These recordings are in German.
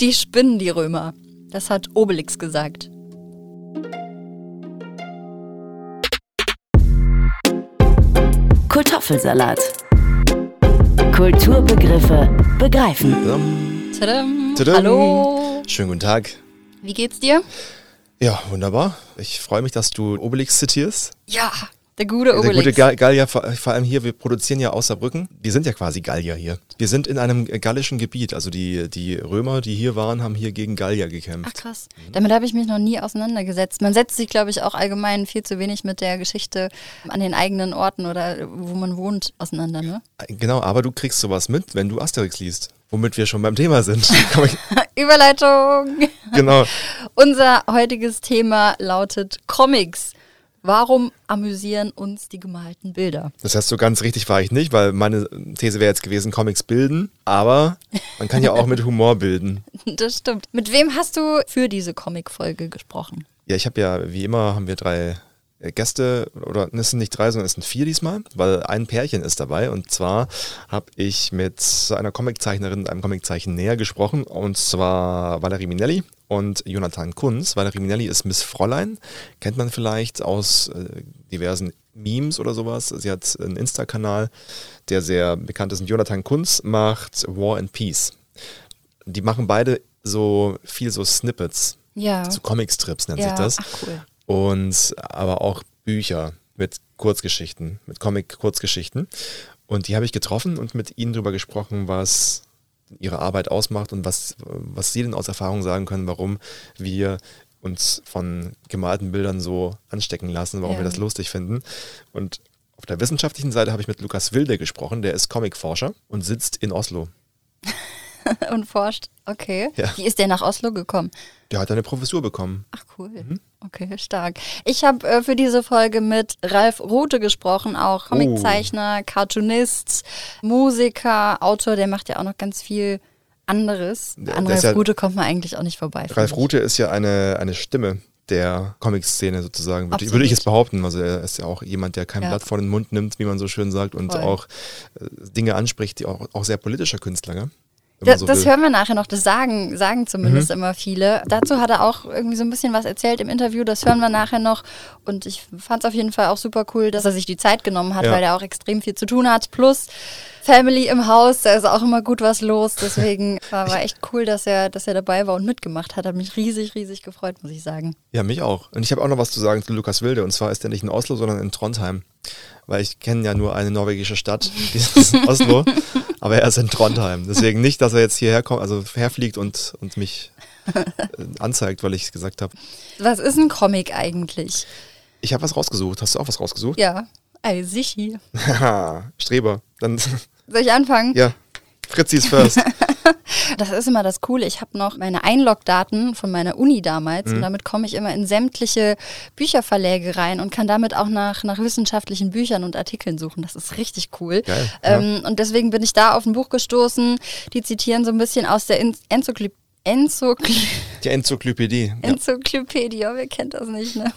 Die spinnen die Römer. Das hat Obelix gesagt. Kartoffelsalat. Kulturbegriffe begreifen. Tadam. Tadam. Hallo. Schönen guten Tag. Wie geht's dir? Ja, wunderbar. Ich freue mich, dass du Obelix zitierst. Ja, der gute Der Obelix. gute Ga- Gallier, vor, allem hier, wir produzieren ja aus Saarbrücken. Wir sind ja quasi Gallier hier. Wir sind in einem gallischen Gebiet. Also die, die Römer, die hier waren, haben hier gegen Gallier Ach gekämpft. krass. Damit habe ich mich noch nie auseinandergesetzt. Man setzt sich, glaube ich, auch allgemein viel zu wenig mit der Geschichte an den eigenen Orten oder wo man wohnt auseinander, ne? Genau, aber du kriegst sowas mit, wenn du Asterix liest. Womit wir schon beim Thema sind. Überleitung. genau. Unser heutiges Thema lautet Comics. Warum amüsieren uns die gemalten Bilder? Das heißt, so ganz richtig war ich nicht, weil meine These wäre jetzt gewesen, Comics bilden. Aber man kann ja auch mit Humor bilden. Das stimmt. Mit wem hast du für diese Comic-Folge gesprochen? Ja, ich habe ja, wie immer, haben wir drei Gäste, oder es sind nicht drei, sondern es sind vier diesmal, weil ein Pärchen ist dabei. Und zwar habe ich mit einer Comiczeichnerin, einem Comiczeichen näher gesprochen, und zwar Valerie Minelli und Jonathan Kunz. Valerie Minelli ist Miss Fräulein, kennt man vielleicht aus äh, diversen Memes oder sowas. Sie hat einen Insta-Kanal, der sehr bekannt ist. Und Jonathan Kunz macht War and Peace. Die machen beide so viel so Snippets, Ja. so Comicstrips nennt ja. sich das. Ach cool. Und aber auch Bücher mit Kurzgeschichten, mit Comic-Kurzgeschichten. Und die habe ich getroffen und mit ihnen darüber gesprochen, was ihre Arbeit ausmacht und was, was sie denn aus Erfahrung sagen können, warum wir uns von gemalten Bildern so anstecken lassen, warum Ja. wir das lustig finden. Und auf der wissenschaftlichen Seite habe ich mit Lukas Wilde gesprochen, der ist Comicforscher und sitzt in Oslo. Und forscht. Okay. Ja. Wie ist der nach Oslo gekommen? Der hat eine Professur bekommen. Ach cool. Okay, stark. Ich habe äh, für diese Folge mit Ralf Rute gesprochen, auch Comiczeichner, Cartoonist, Musiker, Autor, der macht ja auch noch ganz viel anderes. Der- An Ralf ja- Rute kommt man eigentlich auch nicht vorbei. Ralf. Rute ist ja eine, eine Stimme der Comic-Szene sozusagen, würde, würde ich es behaupten. Also er ist ja auch jemand, der kein Ja. Blatt vor den Mund nimmt, wie man so schön sagt, und Voll. auch äh, Dinge anspricht, die auch, auch sehr politischer Künstler, gell? Das, so das will. hören wir nachher noch, das sagen, sagen zumindest Mhm. immer viele. Dazu hat er auch irgendwie so ein bisschen was erzählt im Interview, das hören wir nachher noch. Und ich fand es auf jeden Fall auch super cool, dass er sich die Zeit genommen hat, Ja. weil er auch extrem viel zu tun hat. Plus Family im Haus, da ist auch immer gut was los. Deswegen war, war echt cool, dass er, dass er dabei war und mitgemacht hat. Hat mich riesig, riesig gefreut, muss ich sagen. Ja, mich auch. Und ich habe auch noch was zu sagen zu Lukas Wilde. Und zwar ist er nicht in Oslo, sondern in Trondheim. Weil ich kenne ja nur eine norwegische Stadt, die ist in Oslo. Aber er ist in Trondheim. Deswegen nicht, dass er jetzt hierher kommt, also herfliegt und, und mich äh, anzeigt, weil ich es gesagt habe. Was ist ein Comic eigentlich? Ich habe was rausgesucht. Hast du auch was rausgesucht? Ja, ey, sichi. Haha, Streber. Dann, Soll ich anfangen? ja, Fritzis first. Das ist immer das Coole. Ich habe noch meine Einlogdaten von meiner Uni damals Mhm. und damit komme ich immer in sämtliche Bücherverläge rein und kann damit auch nach, nach wissenschaftlichen Büchern und Artikeln suchen. Das ist richtig cool. Geil, Ähm, Und deswegen bin ich da auf ein Buch gestoßen. Die zitieren so ein bisschen aus der En- Enzykli Enzykli Die Enzyklopädie. Ja. Enzyklopädie. Wer kennt das nicht, ne?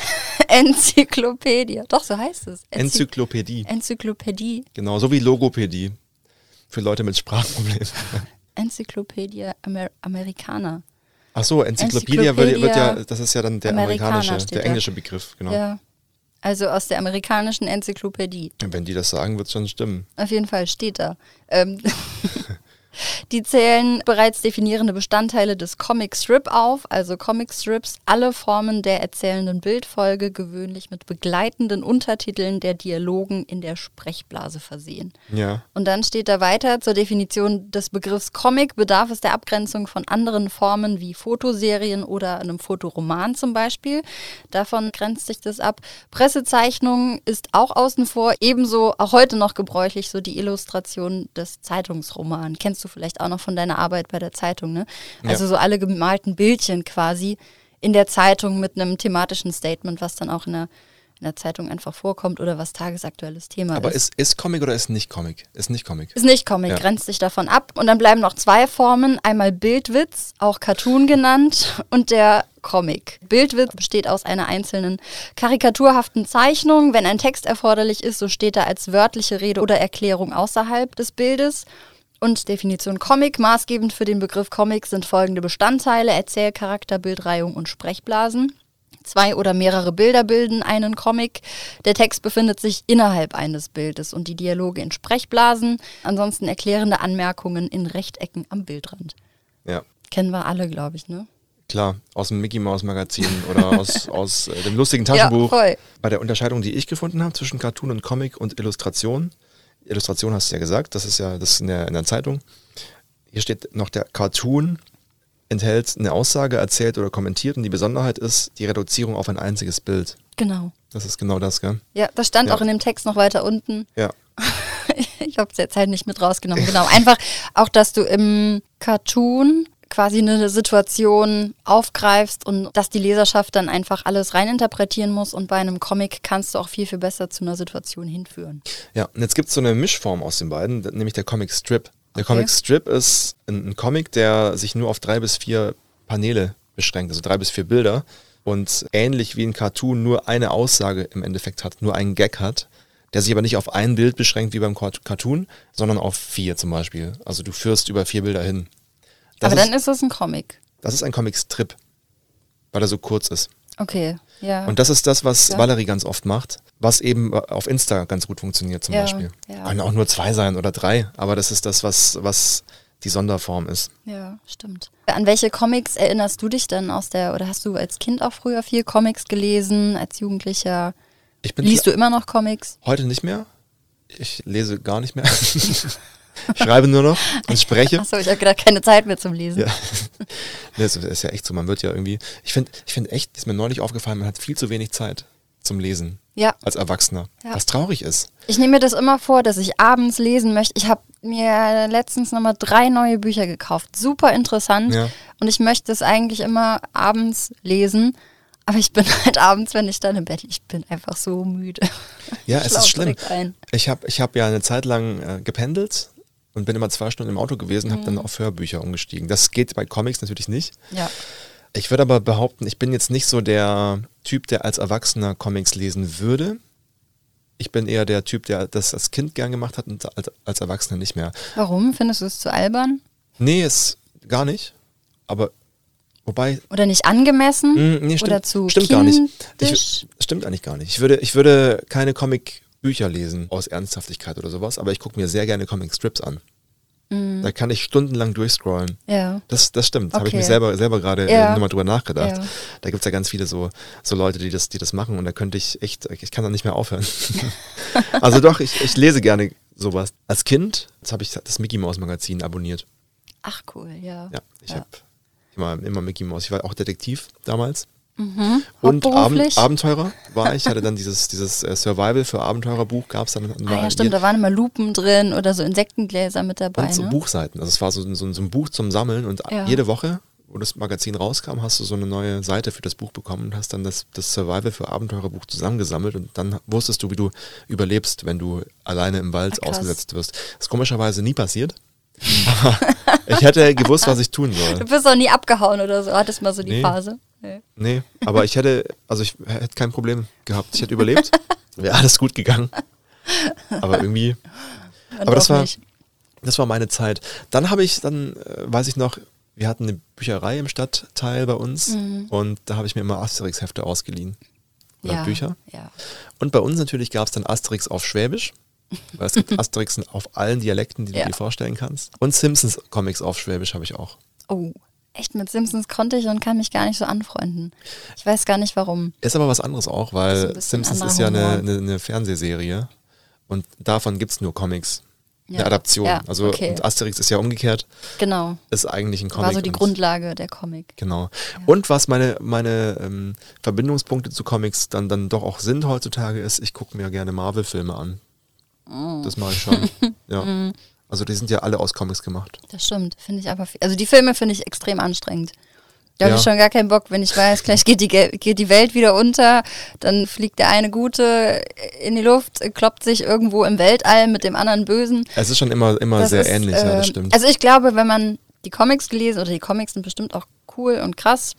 Enzyklopädie. Doch, so heißt es. Enzy Enzyklopädie. Enzyklopädie. Genau, so wie Logopädie. Für Leute mit Sprachproblemen. Enzyklopädie Amer Amerikaner. Ach so, Enzyklopädie wird, wird ja, das ist ja dann der Amerikaner amerikanische, der englische Begriff, genau. Ja. Also aus der amerikanischen Enzyklopädie. Wenn die das sagen, wird es schon stimmen. Auf jeden Fall steht da. Ähm, die zählen bereits definierende Bestandteile des Comic Strip auf, also Comic Strips, alle Formen der erzählenden Bildfolge, gewöhnlich mit begleitenden Untertiteln der Dialogen in der Sprechblase versehen. Ja. Und dann steht da weiter, zur Definition des Begriffs Comic bedarf es der Abgrenzung von anderen Formen wie Fotoserien oder einem Fotoroman zum Beispiel. Davon grenzt sich das ab. Pressezeichnung ist auch außen vor, ebenso auch heute noch gebräuchlich, so die Illustration des Zeitungsromans. Kennst du vielleicht auch noch von deiner Arbeit bei der Zeitung, ne? Ja. Also so alle gemalten Bildchen quasi in der Zeitung mit einem thematischen Statement, was dann auch in der, in der Zeitung einfach vorkommt oder was tagesaktuelles Thema Aber ist. ist, ist Comic oder ist nicht Comic? Ist nicht Comic. Ist nicht Comic, Ja. grenzt sich davon ab. Und dann bleiben noch zwei Formen. Einmal Bildwitz, auch Cartoon genannt, und der Comic. Bildwitz besteht aus einer einzelnen karikaturhaften Zeichnung. Wenn ein Text erforderlich ist, so steht er als wörtliche Rede oder Erklärung außerhalb des Bildes. Und Definition Comic. Maßgebend für den Begriff Comic sind folgende Bestandteile: Erzählcharakter, Bildreihung und Sprechblasen. Zwei oder mehrere Bilder bilden einen Comic. Der Text befindet sich innerhalb eines Bildes und die Dialoge in Sprechblasen. Ansonsten erklärende Anmerkungen in Rechtecken am Bildrand. Ja, Kennen wir alle, glaube ich, ne? klar, aus dem Mickey Mouse Magazin oder aus, aus äh, dem lustigen Taschenbuch. Ja, voll. Bei der Unterscheidung, die ich gefunden habe zwischen Cartoon und Comic und Illustration. Illustration hast du ja gesagt, das ist ja das ist in der, in der Zeitung. Hier steht noch der Cartoon enthält eine Aussage, erzählt oder kommentiert und die Besonderheit ist die Reduzierung auf ein einziges Bild. Genau. Das ist genau das, gell? Ja, das stand Ja. auch in dem Text noch weiter unten. Ja. ich habe es jetzt halt nicht mit rausgenommen. Genau. Einfach auch, dass du im Cartoon quasi eine Situation aufgreifst und dass die Leserschaft dann einfach alles reininterpretieren muss und bei einem Comic kannst du auch viel, viel besser zu einer Situation hinführen. Ja, und jetzt gibt es so eine Mischform aus den beiden, nämlich der Comic Strip. Der Okay. Comic Strip ist ein, ein Comic, der sich nur auf drei bis vier Paneele beschränkt, also drei bis vier Bilder und ähnlich wie ein Cartoon nur eine Aussage im Endeffekt hat, nur einen Gag hat, der sich aber nicht auf ein Bild beschränkt wie beim Cart- Cartoon, sondern auf vier zum Beispiel. Also du führst über vier Bilder hin. Das Aber dann ist es ein Comic. das ist ein Comic Strip, weil er so kurz ist. Okay, ja. Und das ist das, was Ja. Valerie ganz oft macht, was eben auf Insta ganz gut funktioniert zum Ja, Beispiel. ja. Können auch nur zwei sein oder drei, aber das ist das, was, was die Sonderform ist. ja, stimmt. An welche Comics erinnerst du dich denn aus der, oder hast du als Kind auch früher viel Comics gelesen, als Jugendlicher? Ich bin Liest du immer noch Comics? heute nicht mehr. Ich lese gar nicht mehr. ich schreibe nur noch und spreche. Achso, ich habe gedacht, keine Zeit mehr zum Lesen. Ja. Das ist ja echt so. Man wird ja irgendwie. Ich finde, ich finde echt, ist mir neulich aufgefallen, man hat viel zu wenig Zeit zum Lesen Ja. als Erwachsener. Ja. Was traurig ist. Ich nehme mir das immer vor, dass ich abends lesen möchte. Ich habe mir letztens nochmal drei neue Bücher gekauft. Super interessant. Ja. Und ich möchte es eigentlich immer abends lesen. Aber ich bin halt abends, wenn ich dann im Bett liege, ich bin einfach so müde. Ja, es ist schlimm. Ich habe ich hab ja eine Zeit lang äh, gependelt und bin immer zwei Stunden im Auto gewesen, habe Mhm. dann auf Hörbücher umgestiegen. Das geht bei Comics natürlich nicht. Ja. Ich würde aber behaupten, ich bin jetzt nicht so der Typ, der als Erwachsener Comics lesen würde. Ich bin eher der Typ, der das als Kind gern gemacht hat und als, Erwachsener nicht mehr. Warum? Findest du es zu albern? Nee, ist gar nicht. Aber wobei, Oder nicht angemessen? Mm, nee, stimmt, Oder zu stimmt gar nicht. kindisch? Ich, stimmt eigentlich gar nicht. Ich würde, ich würde keine Comic-Bücher lesen aus Ernsthaftigkeit oder sowas, aber ich gucke mir sehr gerne Comic-Strips an. Mm. Da kann ich stundenlang durchscrollen. Ja. Das, das stimmt. Habe ich Okay. mir selber, selber gerade Ja. äh, nochmal drüber nachgedacht. Ja. Da gibt's ja ganz viele so, so Leute, die das, die das machen und da könnte ich echt, ich kann da nicht mehr aufhören. also doch, ich, ich lese gerne sowas. Als Kind, jetzt habe ich das Mickey Mouse Magazin abonniert. Ach cool, ja. Ja, ich Ja. habe immer, immer Mickey Mouse. Ich war auch Detektiv damals. Mhm. Und Abend? Abenteurer war ich. hatte dann dieses, dieses äh, Survival für Abenteurerbuch gab es dann. Ah ja, stimmt, da waren immer Lupen drin oder so Insektengläser mit dabei. und so ne? Buchseiten. Also es war so, ein- so, so ein Buch zum Sammeln und Ja. jede Woche, wo das Magazin rauskam, hast du so eine neue Seite für das Buch bekommen und hast dann das, das Survival für Abenteurerbuch zusammengesammelt und dann wusstest du, wie du überlebst, wenn du alleine im Wald krass. ausgesetzt wirst. Das ist komischerweise nie passiert. Ich hätte gewusst, was ich tun soll. Du bist auch nie abgehauen oder so. Hattest mal so die Nee. Phase. Nee. Nee, aber ich hätte, also ich hätte kein Problem gehabt. Ich hätte überlebt. Wäre alles gut gegangen. Aber irgendwie, Dann Aber das war- nicht. das war meine Zeit. Dann habe ich, dann äh, weiß ich noch, wir hatten eine Bücherei im Stadtteil bei uns Mhm. und da habe ich mir immer Asterix-Hefte ausgeliehen. Oder ja. Bücher. Ja. Und bei uns natürlich gab es dann Asterix auf Schwäbisch. Weil es gibt Asterix auf allen Dialekten, die Ja. du dir vorstellen kannst. Und Simpsons-Comics auf Schwäbisch habe ich auch. Oh, echt mit Simpsons konnte ich und kann mich gar nicht so anfreunden. Ich weiß gar nicht warum. Ist aber was anderes auch, Ist weil bisschen Simpsons ist ja eine, eine, eine Fernsehserie und davon gibt es nur Comics. Ja. Eine Adaption. Ja, also okay. und Asterix ist ja umgekehrt, Genau. ist eigentlich ein Comic. War so die und- Grundlage der Comic. Genau. Und was meine, meine ähm, Verbindungspunkte zu Comics dann, dann doch auch sind heutzutage, ist, ich gucke mir gerne Marvel-Filme an. Mm. Das mache ich schon. ja. Also die sind ja alle aus Comics gemacht. Das stimmt, finde ich aber. viel- Also die Filme finde ich extrem anstrengend. Da habe Ja. ich schon gar keinen Bock, wenn ich weiß, gleich geht die, geht die Welt wieder unter, dann fliegt der eine Gute in die Luft, kloppt sich irgendwo im Weltall mit dem anderen Bösen. Es ist schon immer, immer Das sehr ist, ähnlich, ja, das ähm, stimmt. Also ich glaube, wenn man die Comics gelesen oder die Comics sind bestimmt auch cool und krass,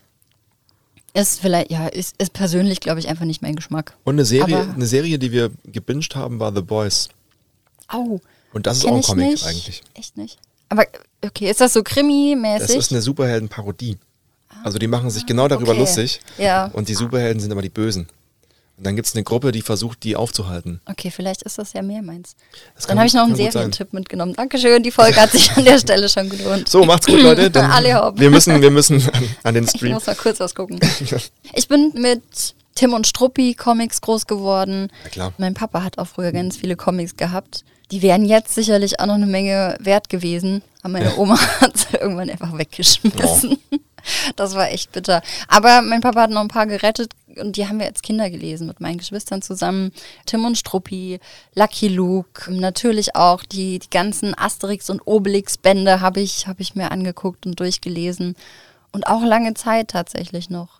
ist vielleicht, ja, ist, ist persönlich, glaube ich, einfach nicht mein Geschmack. Und eine Serie, aber- eine Serie, die wir gebinged haben, war The Boys. Au. Und das ist kenn auch ein ich Comic nicht. eigentlich. Echt nicht? Aber okay, ist das so Das Krimi-mäßig? ist eine Superhelden-Parodie. Also die machen sich genau darüber okay. lustig. Ja. Und die Superhelden sind aber die Bösen. Und dann gibt es eine Gruppe, die versucht, die aufzuhalten. Okay, vielleicht ist das ja mehr meins. Das Dann habe ich noch einen. Serientipp mitgenommen. Dankeschön, die Folge hat sich an der Stelle schon gelohnt. So, macht's gut, Leute. Dann Alle wir müssen, wir müssen an, an den Ich Stream. muss mal kurz was gucken. Ich bin mit Tim und Struppi Comics groß geworden. Ja, klar. Mein Papa hat auch früher ganz viele Comics gehabt. Die wären jetzt sicherlich auch noch eine Menge wert gewesen. Aber meine Oma hat sie irgendwann einfach weggeschmissen. Das war echt bitter. Aber mein Papa hat noch ein paar gerettet und die haben wir als Kinder gelesen mit meinen Geschwistern zusammen. Tim und Struppi, Lucky Luke, natürlich auch die, die ganzen Asterix und Obelix Bände habe ich, hab ich mir angeguckt und durchgelesen. Und auch lange Zeit tatsächlich noch.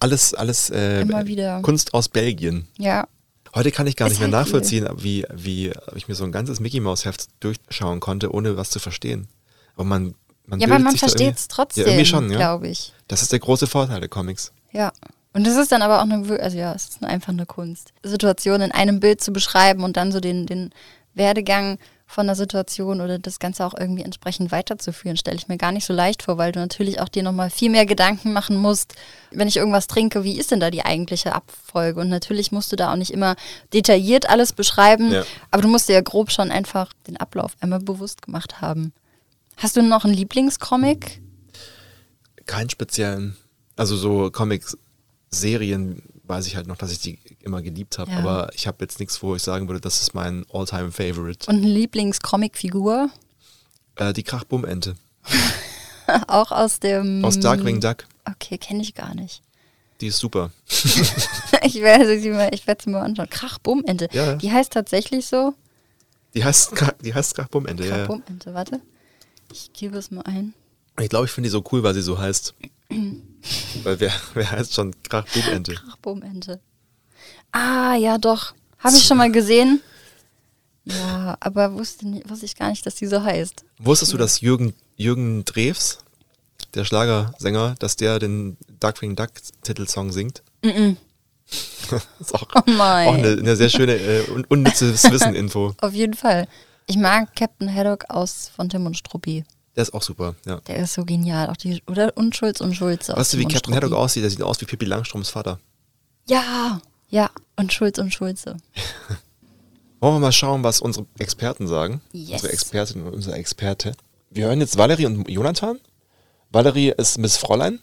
Alles, alles äh, Immer wieder. Kunst aus Belgien. Ja. Heute kann ich gar Ist nicht mehr halt nachvollziehen, wie, wie ich mir so ein ganzes Mickey Mouse Heft durchschauen konnte, ohne was zu verstehen. Aber man, man Ja, aber man versteht es trotzdem, Ja, irgendwie schon, ja. glaube ich. Das ist der große Vorteil der Comics. Ja. Und es ist dann aber auch eine, also ja, es ist einfach eine Kunst. Situation in einem Bild zu beschreiben und dann so den, den Werdegang von der Situation oder das Ganze auch irgendwie entsprechend weiterzuführen, stelle ich mir gar nicht so leicht vor, weil du natürlich auch dir nochmal viel mehr Gedanken machen musst, wenn ich irgendwas trinke, wie ist denn da die eigentliche Abfolge? Und natürlich musst du da auch nicht immer detailliert alles beschreiben, Ja. aber du musst dir ja grob schon einfach den Ablauf einmal bewusst gemacht haben. Hast du noch einen Lieblingscomic? Keinen speziellen, also so Comics-Serien weiß ich halt noch, dass ich die immer geliebt habe, Ja. aber ich habe jetzt nichts, wo ich sagen würde, das ist mein All-Time-Favorite. Und eine Lieblingscomic-Figur? Äh, die Krachbummente Auch aus dem. aus Darkwing Duck. Okay, kenne ich gar nicht. Die ist super. ich werde sie mal, ich werde sie mal anschauen. Krachbummente. Ja. Die heißt tatsächlich so. Die heißt, die heißt Krachbummente. Ja, ja. Krachbummente, warte. Ich gebe es mal ein. Ich glaube, ich finde die so cool, weil sie so heißt. weil wer, wer heißt schon Krachbummente? Krachbummente. Ah, ja, doch. Habe ich schon mal gesehen. Ja, aber wusste, nicht, wusste ich gar nicht, dass die so heißt. Wusstest du, dass Jürgen, Jürgen Drews, der Schlagersänger, dass der den Darkwing Duck Titelsong singt? ist auch, Oh mein. auch eine, eine sehr schöne äh, un unnützes Wissen-Info. Auf jeden Fall. Ich mag Captain Haddock aus von Tim und Struppi. Der ist auch super, ja. Der ist so genial. Auch die, oder und Schulz und Schulze. Weißt du, wie Captain. Haddock aussieht? Der sieht aus wie Pippi Langstroms Vater. Ja, ja. Und Schulz und Schulze. Wollen wir mal schauen, was unsere Experten sagen? Yes. Unsere Expertin und unser Experte. Wir hören jetzt Valerie und Jonathan. Valerie ist Miss Fräulein.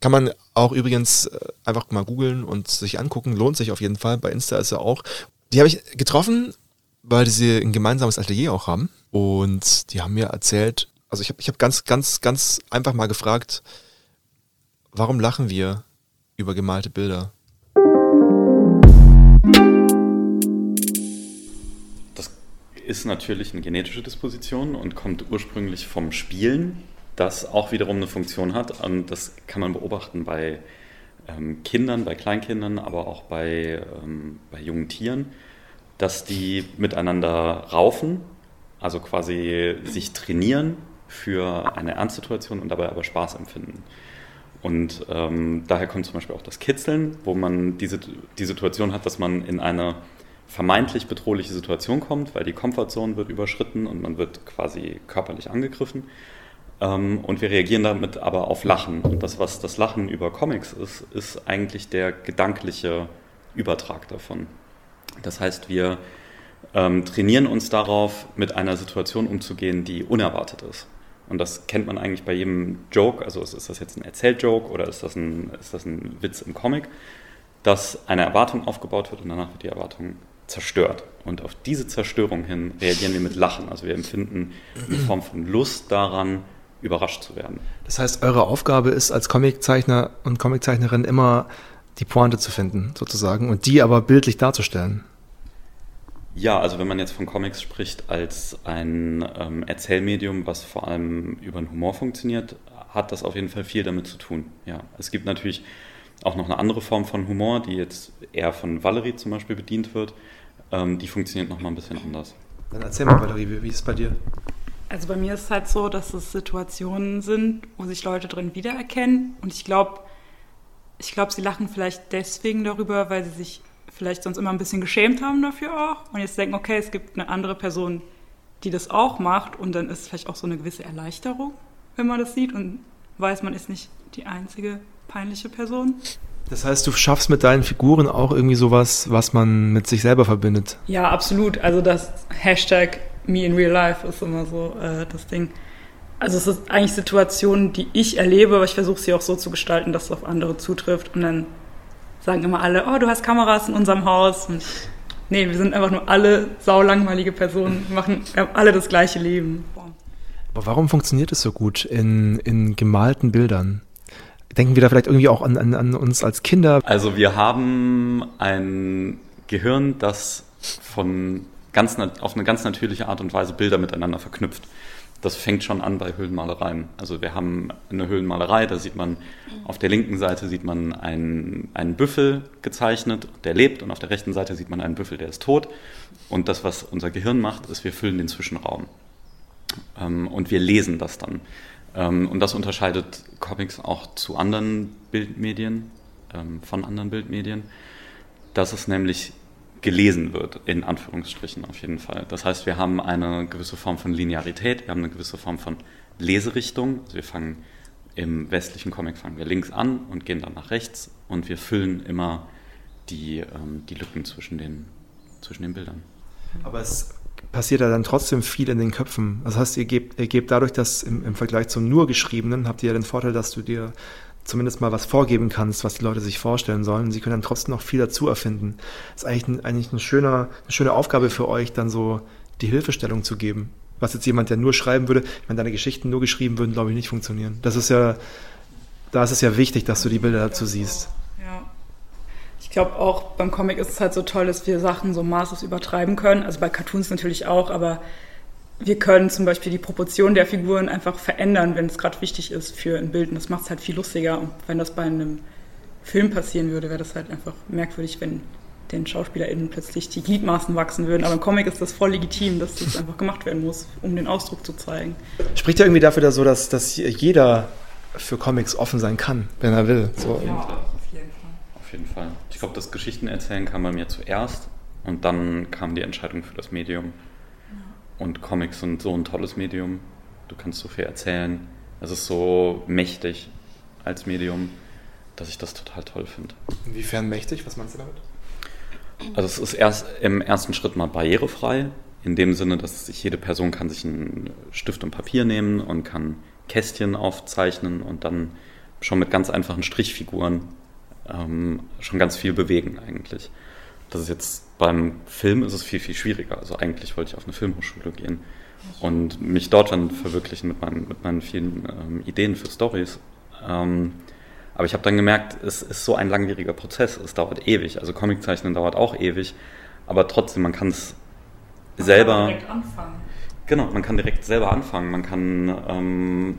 Kann man auch übrigens äh, einfach mal googeln und sich angucken. Lohnt sich auf jeden Fall. Bei Insta ist er auch. Die habe ich getroffen, weil sie ein gemeinsames Atelier auch haben. Und die haben mir erzählt, also ich habe ich hab ganz, ganz, ganz einfach mal gefragt, warum lachen wir über gemalte Bilder? Das ist natürlich eine genetische Disposition und kommt ursprünglich vom Spielen, das auch wiederum eine Funktion hat. Und das kann man beobachten bei ähm, Kindern, bei Kleinkindern, aber auch bei, ähm, bei jungen Tieren, dass die miteinander raufen, also quasi sich trainieren für eine Ernstsituation und dabei aber Spaß empfinden. Und ähm, daher kommt zum Beispiel auch das Kitzeln, wo man diese, die Situation hat, dass man in eine vermeintlich bedrohliche Situation kommt, weil die Comfortzone wird überschritten und man wird quasi körperlich angegriffen. Ähm, und wir reagieren damit aber auf Lachen. Und das, was das Lachen über Comics ist, ist eigentlich der gedankliche Übertrag davon. Das heißt, wir ähm, trainieren uns darauf, mit einer Situation umzugehen, die unerwartet ist. Und das kennt man eigentlich bei jedem Joke, also ist, das jetzt ein Erzähljoke oder ist das ein, ist das ein Witz im Comic, dass eine Erwartung aufgebaut wird und danach wird die Erwartung zerstört. Und auf diese Zerstörung hin reagieren wir mit Lachen. Also wir empfinden eine Form von Lust daran, überrascht zu werden. Das heißt, eure Aufgabe ist als Comiczeichner und Comiczeichnerin immer die Pointe zu finden, sozusagen, und die aber bildlich darzustellen. Ja, also wenn man jetzt von Comics spricht als ein ähm, Erzählmedium, was vor allem über den Humor funktioniert, hat das auf jeden Fall viel damit zu ttun. Ja, es gibt natürlich auch noch eine andere Form von Humor, die jetzt eher von Valerie zum Beispiel bedient wird. Ähm, die funktioniert noch mal ein bisschen anders. Dann erzähl mal, Valerie, wie, wie ist es bei dir? Also bei mir ist es halt so, dass es Situationen sind, wo sich Leute drin wiedererkennen. Und ich glaube, ich glaube, sie lachen vielleicht deswegen darüber, weil sie sich vielleicht sonst immer ein bisschen geschämt haben dafür auch. Und jetzt denken, okay, es gibt eine andere Person, die das auch macht und dann ist es vielleicht auch so eine gewisse Erleichterung, wenn man das sieht und weiß, man ist nicht die einzige peinliche Person. Das heißt, du schaffst mit deinen Figuren auch irgendwie sowas, was man mit sich selber verbindet. Ja, absolut. Also das Hashtag Me in Real Life ist immer so äh, das Ding. Also es ist eigentlich Situationen, die ich erlebe, aber ich versuche sie auch so zu gestalten, dass es auf andere zutrifft. Und dann sagen immer alle, oh, du hast Kameras in unserem Haus. Und nee, wir sind einfach nur alle saulangweilige Personen, wir machen alle das gleiche Leben. Aber warum funktioniert es so gut in, in gemalten Bildern? Denken wir da vielleicht irgendwie auch an, an, an uns als Kinder? Also wir haben ein Gehirn, das von ganz, auf eine ganz natürliche Art und Weise Bilder miteinander verknüpft. Das fängt schon an bei Höhlenmalereien. Also wir haben eine Höhlenmalerei, da sieht man auf der linken Seite sieht man einen, einen Büffel gezeichnet, der lebt, und auf der rechten Seite sieht man einen Büffel, der ist tot. Und das, was unser Gehirn macht, ist, wir füllen den Zwischenraum. Ähm, und wir lesen das dann. Ähm, und das unterscheidet Comics auch zu anderen Bildmedien, ähm, von anderen Bildmedien, dass es nämlich gelesen wird, in Anführungsstrichen auf jeden Fall. Das heißt, wir haben eine gewisse Form von Linearität, wir haben eine gewisse Form von Leserichtung. Also wir fangen im westlichen Comic fangen wir links an und gehen dann nach rechts und wir füllen immer die, ähm, die Lücken zwischen den, zwischen den Bildern. Aber es passiert ja dann trotzdem viel in den Köpfen. Das heißt, ihr gebt, ihr gebt dadurch, dass im, im Vergleich zum nur geschriebenen, habt ihr ja den Vorteil, dass du dir zumindest mal was vorgeben kannst, was die Leute sich vorstellen sollen. Sie können dann trotzdem noch viel dazu erfinden. Das ist eigentlich, ein, eigentlich eine, schöne, eine schöne Aufgabe für euch, dann so die Hilfestellung zu geben. Was jetzt jemand, der nur schreiben würde, meine, deine Geschichten nur geschrieben würden, glaube ich, nicht funktionieren. Das ist ja, da ist es ja wichtig, dass du die Bilder dazu siehst. Ja. Ich glaube auch beim Comic ist es halt so toll, dass wir Sachen so maßlos übertreiben können. Also bei Cartoons natürlich auch, aber wir können zum Beispiel die Proportion der Figuren einfach verändern, wenn es gerade wichtig ist für ein Bild. Und das macht es halt viel lustiger. Und wenn das bei einem Film passieren würde, wäre das halt einfach merkwürdig, wenn den SchauspielerInnen plötzlich die Gliedmaßen wachsen würden. Aber im Comic ist das voll legitim, dass das einfach gemacht werden muss, um den Ausdruck zu zeigen. Spricht ja irgendwie dafür, dass, so, dass, dass jeder für Comics offen sein kann, wenn er will. So. Ja auf jeden Fall. Ich glaube, das Geschichtenerzählen kam bei mir zuerst und dann kam die Entscheidung für das Medium. Und Comics sind so ein tolles Medium. Du kannst so viel erzählen. Es ist so mächtig als Medium, dass ich das total toll finde. Inwiefern mächtig? Was meinst du damit? Also es ist erst im ersten Schritt mal barrierefrei, in dem Sinne, dass sich jede Person kann sich einen Stift und Papier nehmen und kann Kästchen aufzeichnen und dann schon mit ganz einfachen Strichfiguren ähm, schon ganz viel bewegen eigentlich. Das ist jetzt beim Film ist es viel, viel schwieriger. Also eigentlich wollte ich auf eine Filmhochschule gehen und mich dort dann verwirklichen mit meinen, mit meinen vielen ähm, Ideen für Stories. Ähm, aber ich habe dann gemerkt, es ist so ein langwieriger Prozess, es dauert ewig. Also Comiczeichnen dauert auch ewig, aber trotzdem, man kann es selber. Kann direkt anfangen. Genau, man kann direkt selber anfangen. Man kann ähm,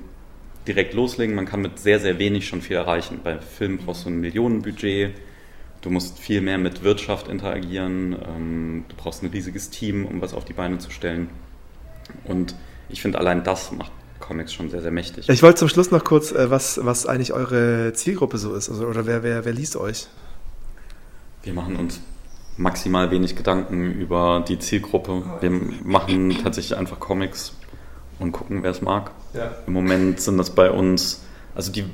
direkt loslegen. Man kann mit sehr, sehr wenig schon viel erreichen. Bei Filmen brauchst du ein Millionenbudget. Du musst viel mehr mit Wirtschaft interagieren. Ähm, du brauchst ein riesiges Team, um was auf die Beine zu stellen. Und ich finde, allein das macht Comics schon sehr, sehr mächtig. Ich wollte zum Schluss noch kurz, äh, was, was eigentlich eure Zielgruppe so ist. Also, oder wer, wer, wer liest euch? Wir machen uns maximal wenig Gedanken über die Zielgruppe. Wir machen tatsächlich einfach Comics und gucken, wer es mag. Ja. Im Moment sind das bei uns, also die,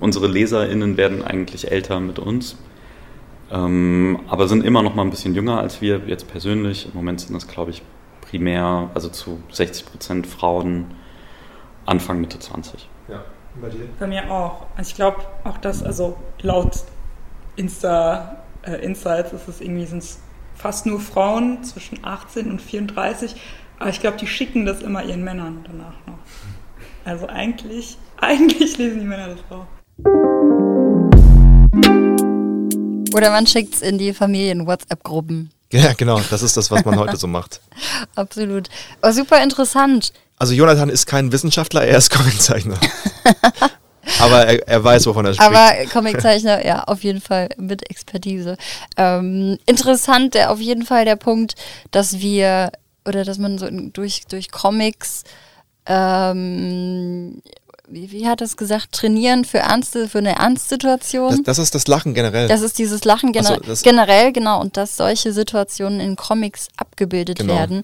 unsere LeserInnen werden eigentlich älter mit uns, ähm, aber sind immer noch mal ein bisschen jünger als wir jetzt persönlich. Im Moment sind das, glaube ich, primär, also zu 60 Prozent Frauen, Anfang Mitte 20. Ja, bei dir? Bei mir auch. Also ich glaube auch, dass, also laut Insta äh, Insights ist es irgendwie, sind es fast nur Frauen zwischen 18 und 34. Aber ich glaube, die schicken das immer ihren Männern danach noch. Also eigentlich, eigentlich lesen die Männer das auch. Oder man schickt es in die Familien-WhatsApp-Gruppen. Ja, genau, das ist das, was man heute so macht. Absolut. Aber super interessant. Also Jonathan ist kein Wissenschaftler, er ist Comiczeichner. Aber er, er, weiß, wovon er spricht. Aber Comiczeichner, ja, auf jeden Fall mit Expertise. Ähm, interessant, der, auf jeden Fall der Punkt, dass wir oder dass man so durch, durch Comics, ähm, wie, wie hat es gesagt, trainieren für ernste, für eine Ernstsituation. Das, das ist das Lachen generell. Das ist dieses Lachen gener so, generell, genau, und dass solche Situationen in Comics abgebildet genau. werden.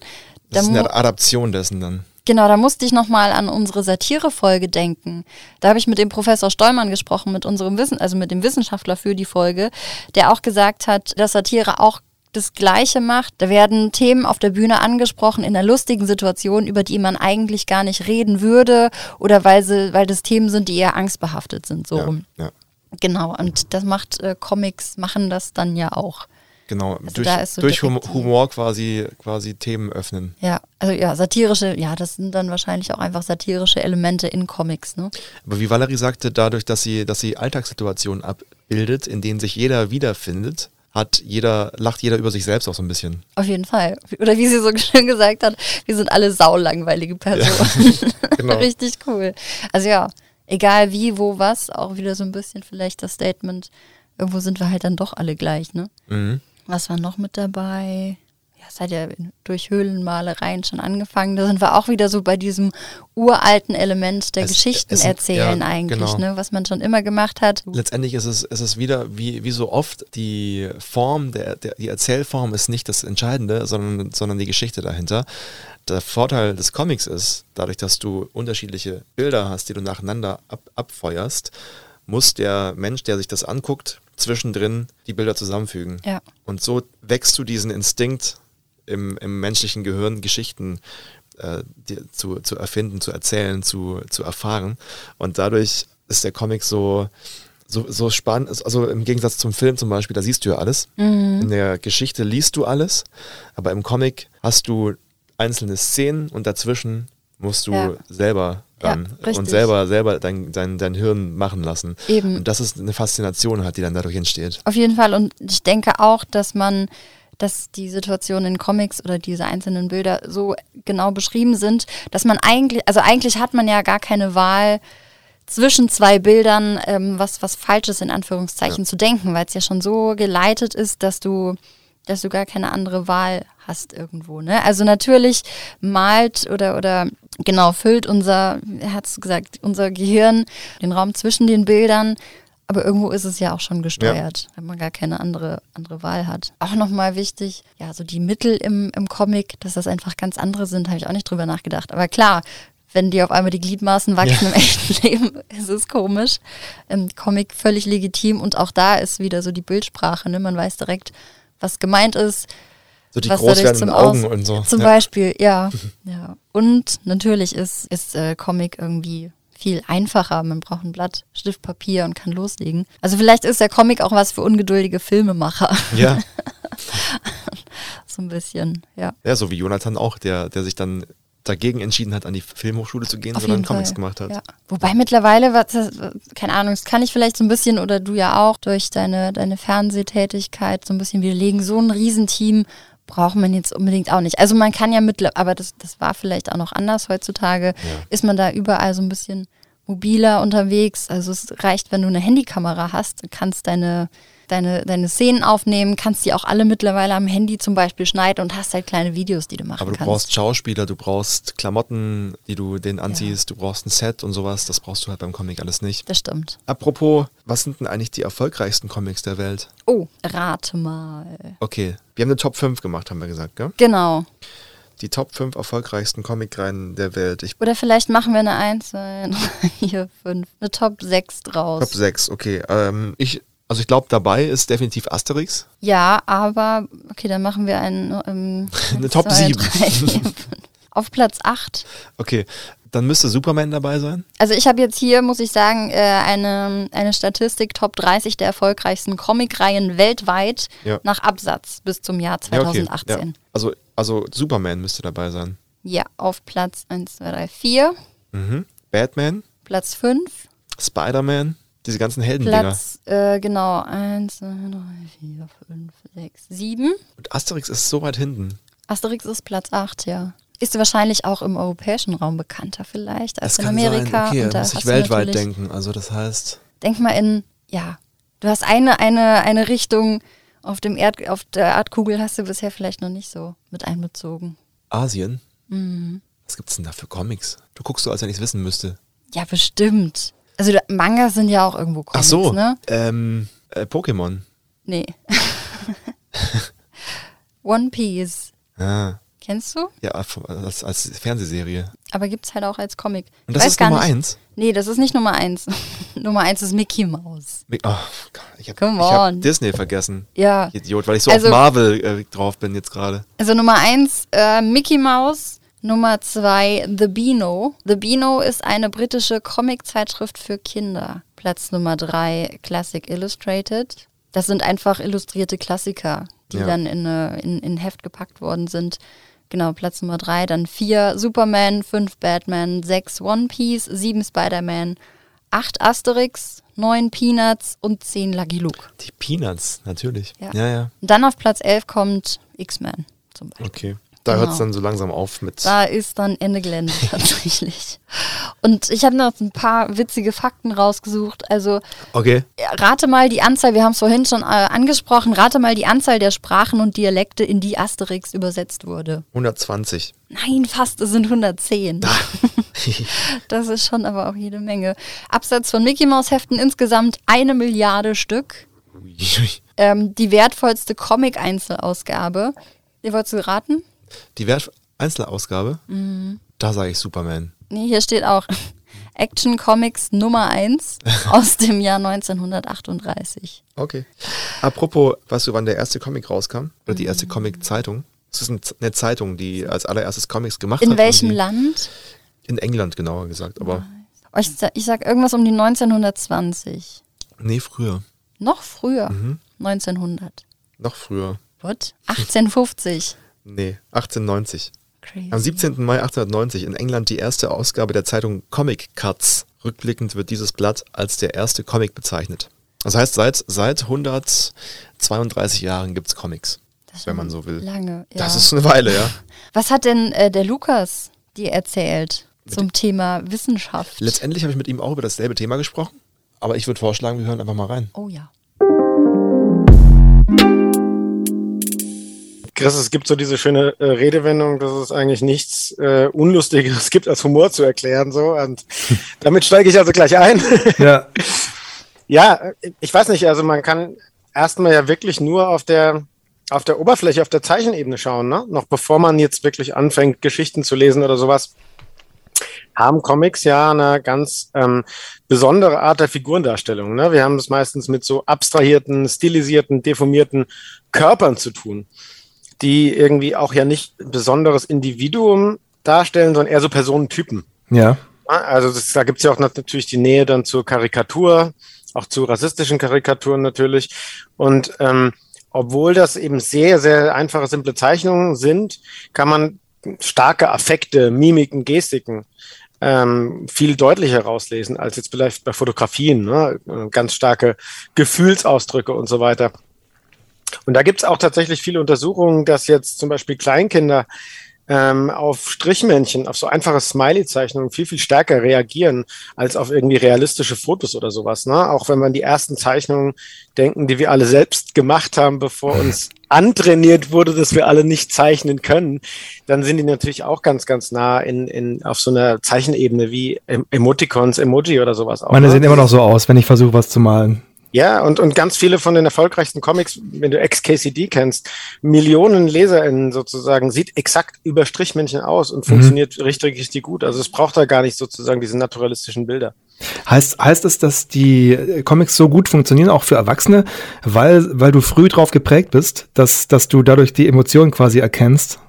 Da Das ist mu- eine Adaption dessen dann. Genau, da musste ich nochmal an unsere Satire-Folge denken. Da habe ich mit dem Professor Steumann gesprochen, mit unserem Wissen, also mit dem Wissenschaftler für die Folge, der auch gesagt hat, dass Satire auch das Gleiche macht. Da werden Themen auf der Bühne angesprochen in einer lustigen Situation, über die man eigentlich gar nicht reden würde oder weil sie, weil das Themen sind, die eher angstbehaftet sind, so Ja, rum. ja. Genau, und das macht äh, Comics, machen das dann ja auch. Genau, durch, da ist so durch Humor quasi, quasi Themen öffnen. Ja, also ja, satirische, ja, das sind dann wahrscheinlich auch einfach satirische Elemente in Comics, ne? Aber wie Valerie sagte, dadurch, dass sie, dass sie Alltagssituationen abbildet, in denen sich jeder wiederfindet, hat jeder, lacht jeder über sich selbst auch so ein bisschen. Auf jeden Fall. Oder wie sie so schön gesagt hat, wir sind alle saulangweilige Personen. genau. Richtig cool. Also ja, egal wie, wo, was, auch wieder so ein bisschen vielleicht das Statement, irgendwo sind wir halt dann doch alle gleich, ne? Mhm. Was war noch mit dabei? Ja, es hat ja durch Höhlenmalereien schon angefangen. Da sind wir auch wieder so bei diesem uralten Element der Es- Geschichten es sind- erzählen ja, eigentlich, genau. ne? Was man schon immer gemacht hat. Letztendlich ist es, ist es wieder, wie, wie so oft, die Form, der, der, die Erzählform ist nicht das Entscheidende, sondern, sondern die Geschichte dahinter. Der Vorteil des Comics ist, dadurch, dass du unterschiedliche Bilder hast, die du nacheinander ab, abfeuerst, muss der Mensch, der sich das anguckt, zwischendrin die Bilder zusammenfügen. Ja. Und so wächst du diesen Instinkt im, im menschlichen Gehirn, Geschichten äh, dir zu, zu erfinden, zu erzählen, zu, zu erfahren. Und dadurch ist der Comic so, so, so spannend. Also im Gegensatz zum Film zum Beispiel, da siehst du ja alles. In der Geschichte liest du alles, aber im Comic hast du einzelne Szenen und dazwischen musst du Ja. selber Ja, ran richtig. und selber, selber dein, dein, dein Hirn machen lassen. Eben. Und das ist eine Faszination halt, die dann dadurch entsteht. Auf jeden Fall. Und ich denke auch, dass man, dass die Situationen in Comics oder diese einzelnen Bilder so genau beschrieben sind, dass man eigentlich, also eigentlich hat man ja gar keine Wahl zwischen zwei Bildern, ähm, was, was Falsches in Anführungszeichen zu denken, weil es ja schon so geleitet ist, dass du, dass du gar keine andere Wahl hast irgendwo. Ne? Also natürlich malt oder, oder genau füllt unser, er hat es gesagt, unser Gehirn den Raum zwischen den Bildern aber irgendwo ist es ja auch schon gesteuert, wenn man gar keine andere, andere Wahl hat. Auch nochmal wichtig, ja, so die Mittel im, im Comic, dass das einfach ganz andere sind, habe ich auch nicht drüber nachgedacht. Aber klar, wenn dir auf einmal die Gliedmaßen wachsen im echten Leben, ist es komisch. Im Comic völlig legitim und auch da ist wieder so die Bildsprache, ne? Man weiß direkt, was gemeint ist. So die was groß werdenden zum Augen Aus- und so. Zum ja. Beispiel, ja. ja. Und natürlich ist, ist äh, Comic irgendwie viel einfacher. Man braucht ein Blatt, Stift, Papier und kann loslegen. Also vielleicht ist der Comic auch was für ungeduldige Filmemacher. Ja. so ein bisschen, ja. ja, so wie Jonathan auch, der, der sich dann dagegen entschieden hat, an die Filmhochschule zu gehen, Auf sondern Comics Fall. gemacht hat. Ja. Wobei mittlerweile, was, keine Ahnung, das kann ich vielleicht so ein bisschen oder du ja auch durch deine, deine Fernsehtätigkeit so ein bisschen widerlegen. So ein Riesenteam braucht man jetzt unbedingt auch nicht. Also man kann ja mittlerweile, aber das, das war vielleicht auch noch anders heutzutage, ist man da überall so ein bisschen mobiler unterwegs. Also es reicht, wenn du eine Handykamera hast, kannst deine, deine, deine Szenen aufnehmen, kannst die auch alle mittlerweile am Handy zum Beispiel schneiden und hast halt kleine Videos, die du machen Aber du kannst. brauchst Schauspieler, du brauchst Klamotten, die du denen anziehst, du brauchst ein Set und sowas. Das brauchst du halt beim Comic alles nicht. das stimmt. Apropos, was sind denn eigentlich die erfolgreichsten Comics der Welt? Oh, rate mal. Okay, wir haben eine Top 5 gemacht, haben wir gesagt, gell? Genau. Die Top 5 erfolgreichsten Comicreihen der Welt. Ich Oder vielleicht machen wir eine 1, 2, 3, 4, 5, eine Top 6 draus. Top 6, okay. Ähm, ich, also ich glaube, dabei ist definitiv Asterix. Ja, aber okay, dann machen wir einen, ähm, Eine Top zwei, 7. drei, vier, fünf. Auf Platz 8. Okay, dann müsste Superman dabei sein. Also ich habe jetzt hier, muss ich sagen, äh, eine, eine Statistik Top 30 der erfolgreichsten Comicreihen weltweit Ja. nach Absatz bis zum Jahr Ja, okay. 2018. Ja. Also, also Superman müsste dabei sein. Ja, auf Platz 1, 2, 3, 4. Mhm. Batman, Platz 5. Spider-Man, diese ganzen Heldendinger. Platz, äh, genau, 1, 2, 3, 4, 5, 6, 7. Und Asterix ist so weit hinten. Asterix ist Platz 8, ja. Ist wahrscheinlich auch im europäischen Raum bekannter vielleicht als Das in Amerika. sein. Okay, und da muss ich weltweit denken. Also das heißt, Denk mal in, ja, du hast eine, eine, eine Richtung auf, dem Erd, auf der Erdkugel hast du bisher vielleicht noch nicht so mit einbezogen. Asien. Mhm. Was gibt's denn da für Comics? Du guckst so, als wenn ich es wissen müsste. Ja, bestimmt. Also Mangas sind ja auch irgendwo Comics, Ach so, ne? ähm, äh, Pokémon. Nee. One Piece. Ah. Kennst du? Ja, als, als Fernsehserie. Aber gibt es halt auch als Comic. Und das ist Nummer nicht. eins? Nee, das ist nicht Nummer eins. Nummer eins ist Mickey Mouse. Mi- Oh, Gott, ich habe hab. Disney vergessen. Ja. Idiot, weil ich so Also- auf Marvel äh, drauf bin jetzt gerade. Also Nummer eins, äh, Mickey Mouse. Nummer zwei, The Beano. The Beano ist eine britische Comiczeitschrift für Kinder. Platz Nummer drei, Classic Illustrated. Das sind einfach illustrierte Klassiker, die Ja. dann in, eine, in, in Heft gepackt worden sind. Genau, Platz Nummer drei. Dann vier Superman, fünf Batman, sechs One Piece, sieben Spider-Man, acht Asterix, neun Peanuts und zehn Lucky Luke. Die Peanuts, natürlich. Ja. ja. ja. Und dann auf Platz elf kommt X-Men zum Beispiel. Okay. Da Genau. hört es dann so langsam auf mit. Da ist dann Ende Gelände tatsächlich. Und ich habe noch ein paar witzige Fakten rausgesucht. Also Okay. rate mal die Anzahl, wir haben es vorhin schon äh, angesprochen, rate mal die Anzahl der Sprachen und Dialekte, in die Asterix übersetzt wurde. 120. Nein, fast, es sind 110. das ist schon aber auch jede Menge. Absatz von Mickey Mouse Heften insgesamt eine Milliarde Stück. Ähm, die wertvollste Comic-Einzelausgabe. Ihr wollt es raten? Die Wert Einzelausgabe, Mhm. da sage ich Superman. Nee, hier steht auch Action Comics Nummer 1 aus dem Jahr 1938. Okay. Apropos, weißt du, wann der erste Comic rauskam? Oder die Mhm. erste Comic-Zeitung? Das ist eine Zeitung, die als allererstes Comics gemacht hat. In welchem Land? In England, genauer gesagt. Aber Oh, Ich sag, ich sag irgendwas um die 1920. nee, früher. Noch früher. Mhm. 1900. Noch früher. What? 1850. Nee, 1890. Crazy. Am 17. Mai 1890 in England die erste Ausgabe der Zeitung Comic Cuts. Rückblickend wird dieses Blatt als der erste Comic bezeichnet. Das heißt, seit, seit 132 Jahren gibt's Comics, Das wenn man so will. Lange, ja. Das ist eine Weile, ja. Was hat denn äh, der Lukas dir erzählt zum Thema Wissenschaft? Letztendlich habe ich mit ihm auch über dasselbe Thema gesprochen, aber ich würde vorschlagen, wir hören einfach mal rein. oh ja. Chris, es gibt so diese schöne äh, Redewendung, dass es eigentlich nichts äh, Unlustiges gibt, als Humor zu erklären. So. Und damit steige ich also gleich ein. Ja. ja, ich weiß nicht, also man kann erstmal ja wirklich nur auf der auf der Oberfläche, auf der Zeichenebene schauen, ne? Noch bevor man jetzt wirklich anfängt, Geschichten zu lesen oder sowas, haben Comics ja eine ganz ähm, besondere Art der Figurendarstellung. Ne? Wir haben es meistens mit so abstrahierten, stilisierten, deformierten Körpern zu tun, die irgendwie auch ja nicht ein besonderes Individuum darstellen, sondern eher so Personentypen. Ja. Also das, da gibt es ja auch natürlich die Nähe dann zur Karikatur, auch zu rassistischen Karikaturen natürlich. Und ähm, obwohl das eben sehr, sehr einfache, simple Zeichnungen sind, kann man starke Affekte, Mimiken, Gestiken ähm, viel deutlicher rauslesen als jetzt vielleicht bei Fotografien. Ne? Ganz starke Gefühlsausdrücke und so weiter. Und da gibt es auch tatsächlich viele Untersuchungen, dass jetzt zum Beispiel Kleinkinder ähm, auf Strichmännchen, auf so einfache Smiley-Zeichnungen viel, viel stärker reagieren als auf irgendwie realistische Fotos oder sowas. Ne? Auch wenn man die ersten Zeichnungen denken, die wir alle selbst gemacht haben, bevor uns antrainiert wurde, dass wir alle nicht zeichnen können, dann sind die natürlich auch ganz, ganz nah in, in, auf so einer Zeichenebene wie em Emoticons, Emoji oder sowas auch. Meine ne? sehen immer noch so aus, wenn ich versuche, was zu malen. Ja, und, und ganz viele von den erfolgreichsten Comics, wenn du XKCD kennst, Millionen LeserInnen sozusagen, sieht exakt über Strichmännchen aus und funktioniert richtig, richtig gut. Also es braucht da gar nicht sozusagen diese naturalistischen Bilder. Heißt, heißt es, dass die Comics so gut funktionieren, auch für Erwachsene, weil, weil du früh drauf geprägt bist, dass, dass du dadurch die Emotionen quasi erkennst?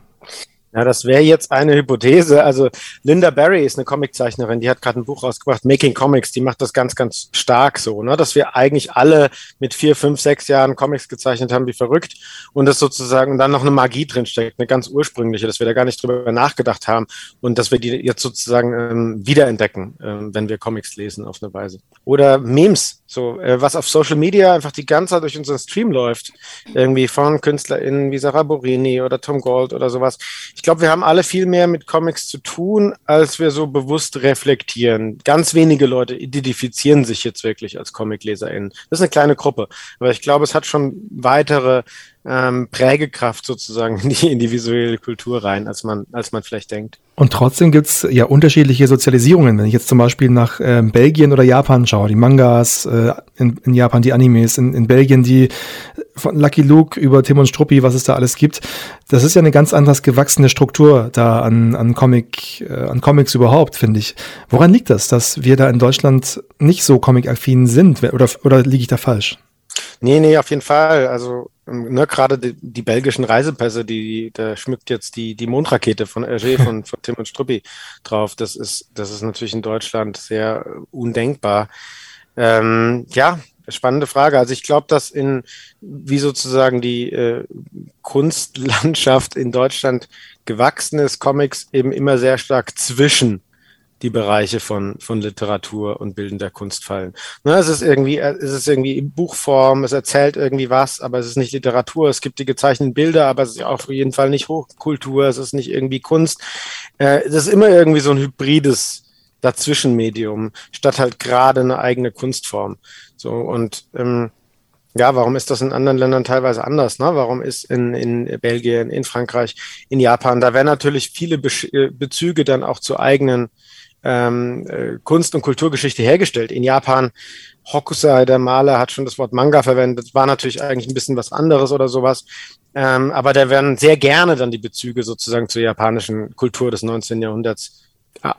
Ja, das wäre jetzt eine Hypothese. Also Linda Barry ist eine Comiczeichnerin, die hat gerade ein Buch rausgebracht, Making Comics, die macht das ganz, ganz stark so, ne? dass wir eigentlich alle mit vier, fünf, sechs Jahren Comics gezeichnet haben, wie verrückt und das sozusagen dann noch eine Magie drin steckt, eine ganz ursprüngliche, dass wir da gar nicht drüber nachgedacht haben und dass wir die jetzt sozusagen ähm, wiederentdecken, ähm, wenn wir Comics lesen auf eine Weise. Oder Memes, so äh, was auf Social Media einfach die ganze Zeit durch unseren Stream läuft, irgendwie von KünstlerInnen wie Sarah Borini oder Tom Gold oder sowas. Ich glaube, wir haben alle viel mehr mit Comics zu tun, als wir so bewusst reflektieren. Ganz wenige Leute identifizieren sich jetzt wirklich als ComicleserInnen. Das ist eine kleine Gruppe, aber ich glaube, es hat schon weitere ähm, Prägekraft sozusagen in die, in die visuelle Kultur rein, als man, als man vielleicht denkt. Und trotzdem gibt's ja unterschiedliche Sozialisierungen. Wenn ich jetzt zum Beispiel nach äh, Belgien oder Japan schaue, die Mangas, äh, in, in Japan die Animes, in, in Belgien die von Lucky Luke über Tim und Struppi, was es da alles gibt, das ist ja eine ganz anders gewachsene Struktur da an, an Comic, äh, an Comics überhaupt, finde ich. Woran liegt das, dass wir da in Deutschland nicht so comic-affin sind? Oder, oder liege ich da falsch? Nee, nee, auf jeden Fall. Also ne, gerade die, die, belgischen Reisepässe, die, da schmückt jetzt die, die Mondrakete von Hergé, von, von Tim und Struppi drauf. Das ist, das ist natürlich in Deutschland sehr undenkbar. Ähm, ja, spannende Frage. Also ich glaube, dass in, wie sozusagen die äh, Kunstlandschaft in Deutschland gewachsen ist, Comics eben immer sehr stark zwischen die Bereiche von, von Literatur und bildender Kunst fallen. Ne, es ist irgendwie, es ist irgendwie Buchform, es erzählt irgendwie was, aber es ist nicht Literatur. Es gibt die gezeichneten Bilder, aber es ist auf jeden Fall nicht Hochkultur, es ist nicht irgendwie Kunst. Äh, es ist immer irgendwie so ein hybrides Dazwischenmedium, statt halt gerade eine eigene Kunstform. So, und ähm, ja, warum ist das in anderen Ländern teilweise anders? Ne? Warum ist in, in Belgien, in Frankreich, in Japan, da werden natürlich viele äh, Bezüge dann auch zu eigenen ähm, äh, Kunst- und Kulturgeschichte hergestellt. In Japan, Hokusai, der Maler, hat schon das Wort Manga verwendet. War natürlich eigentlich ein bisschen was anderes oder sowas. Ähm, aber da werden sehr gerne dann die Bezüge sozusagen zur japanischen Kultur des 19. Jahrhunderts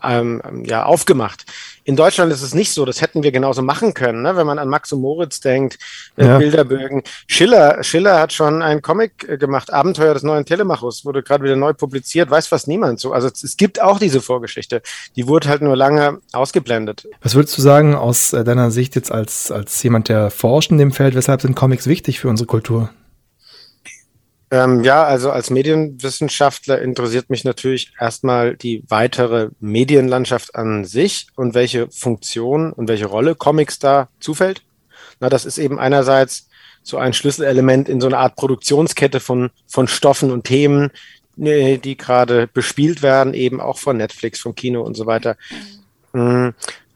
ähm, ja, aufgemacht. In Deutschland ist es nicht so, das hätten wir genauso machen können, ne? wenn man an Max und Moritz denkt, äh, ja. Bilderbögen. Schiller, Schiller hat schon einen Comic äh, gemacht, Abenteuer des neuen Telemachus, wurde gerade wieder neu publiziert, weiß fast niemand so. Also es, es, gibt auch diese Vorgeschichte, die wurde halt nur lange ausgeblendet. Was würdest du sagen aus äh, deiner Sicht jetzt als, als jemand, der forscht in dem Feld, weshalb sind Comics wichtig für unsere Kultur? Ähm, ja, also als Medienwissenschaftler interessiert mich natürlich erstmal die weitere Medienlandschaft an sich und welche Funktion und welche Rolle Comics da zufällt. Na, das ist eben einerseits so ein Schlüsselelement in so einer Art Produktionskette von, von Stoffen und Themen, ne, die gerade bespielt werden, eben auch von Netflix, vom Kino und so weiter. Mhm.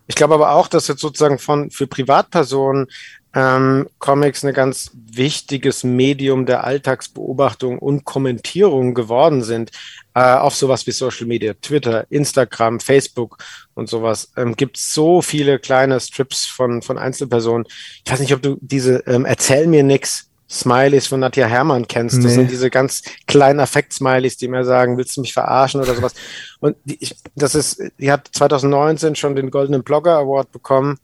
Ich glaube aber auch, dass jetzt sozusagen von für Privatpersonen ähm, Comics ein ganz wichtiges Medium der Alltagsbeobachtung und Kommentierung geworden sind. Äh, auf sowas wie Social Media, Twitter, Instagram, Facebook und sowas. Ähm, gibt so viele kleine Strips von, von Einzelpersonen. Ich weiß nicht, ob du diese ähm, Erzähl mir nix Smileys von Nadja Hermann kennst. Das nee. sind diese ganz kleinen Affekt-Smileys, die mir sagen, willst du mich verarschen oder sowas. Und die, ich, das ist, die hat 2019 schon den Goldenen Blogger Award bekommen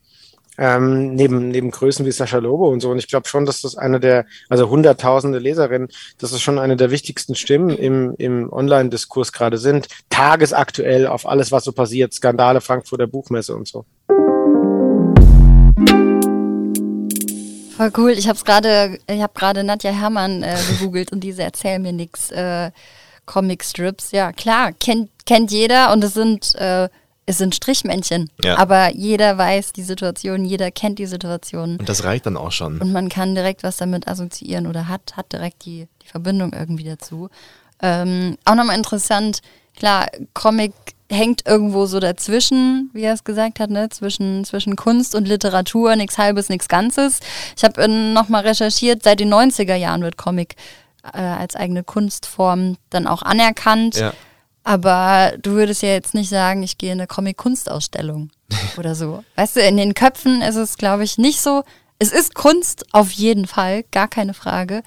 ähm, neben, neben Größen wie Sascha Lobo und so. Und ich glaube schon, dass das eine der, also hunderttausende Leserinnen, dass das schon eine der wichtigsten Stimmen im, im Online-Diskurs gerade sind. Tagesaktuell auf alles, was so passiert, Skandale Frankfurter Buchmesse und so. Voll cool. Ich habe gerade, ich habe gerade Nadja Herrmann äh, gegoogelt und diese Erzähl mir nix äh, Comic Strips. Ja, klar, kennt kennt jeder und es sind äh, es sind Strichmännchen. Ja. Aber jeder weiß die Situation, jeder kennt die Situation. Und das reicht dann auch schon. Und man kann direkt was damit assoziieren oder hat, hat direkt die, die Verbindung irgendwie dazu. Ähm, auch nochmal interessant, klar, Comic hängt irgendwo so dazwischen, wie er es gesagt hat, ne? zwischen, zwischen Kunst und Literatur, nichts Halbes, nichts Ganzes. Ich habe nochmal recherchiert, seit den 90er Jahren wird Comic äh, als eigene Kunstform dann auch anerkannt. Ja. Aber du würdest ja jetzt nicht sagen, ich gehe in eine Comic-Kunstausstellung oder so. Weißt du, in den Köpfen ist es, glaube ich, nicht so. Es ist Kunst, auf jeden Fall, gar keine Frage.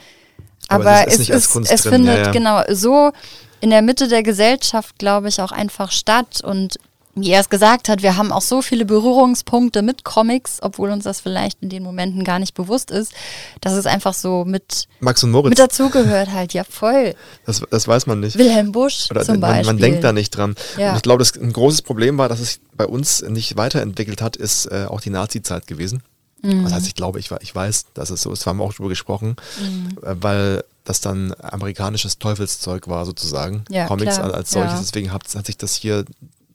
Aber, Aber es, ist, es, ist, es findet ja, ja. genau so in der Mitte der Gesellschaft, glaube ich, auch einfach statt. Und wie er es gesagt hat, wir haben auch so viele Berührungspunkte mit Comics, obwohl uns das vielleicht in den Momenten gar nicht bewusst ist, dass es einfach so mit, Max und Moritz. mit dazugehört halt, ja voll. Das, das weiß man nicht. Wilhelm Busch Oder zum man, Beispiel. Man denkt da nicht dran. Ja. Und ich glaube, das ein großes Problem war, dass es bei uns nicht weiterentwickelt hat, ist äh, auch die Nazi-Zeit gewesen. Mhm. Das heißt, ich glaube, ich, ich weiß, dass es so ist, wir haben auch darüber gesprochen, mhm. Äh, weil das dann amerikanisches Teufelszeug war sozusagen, ja, Comics klar. als solches. Ja. Deswegen hat, hat sich das hier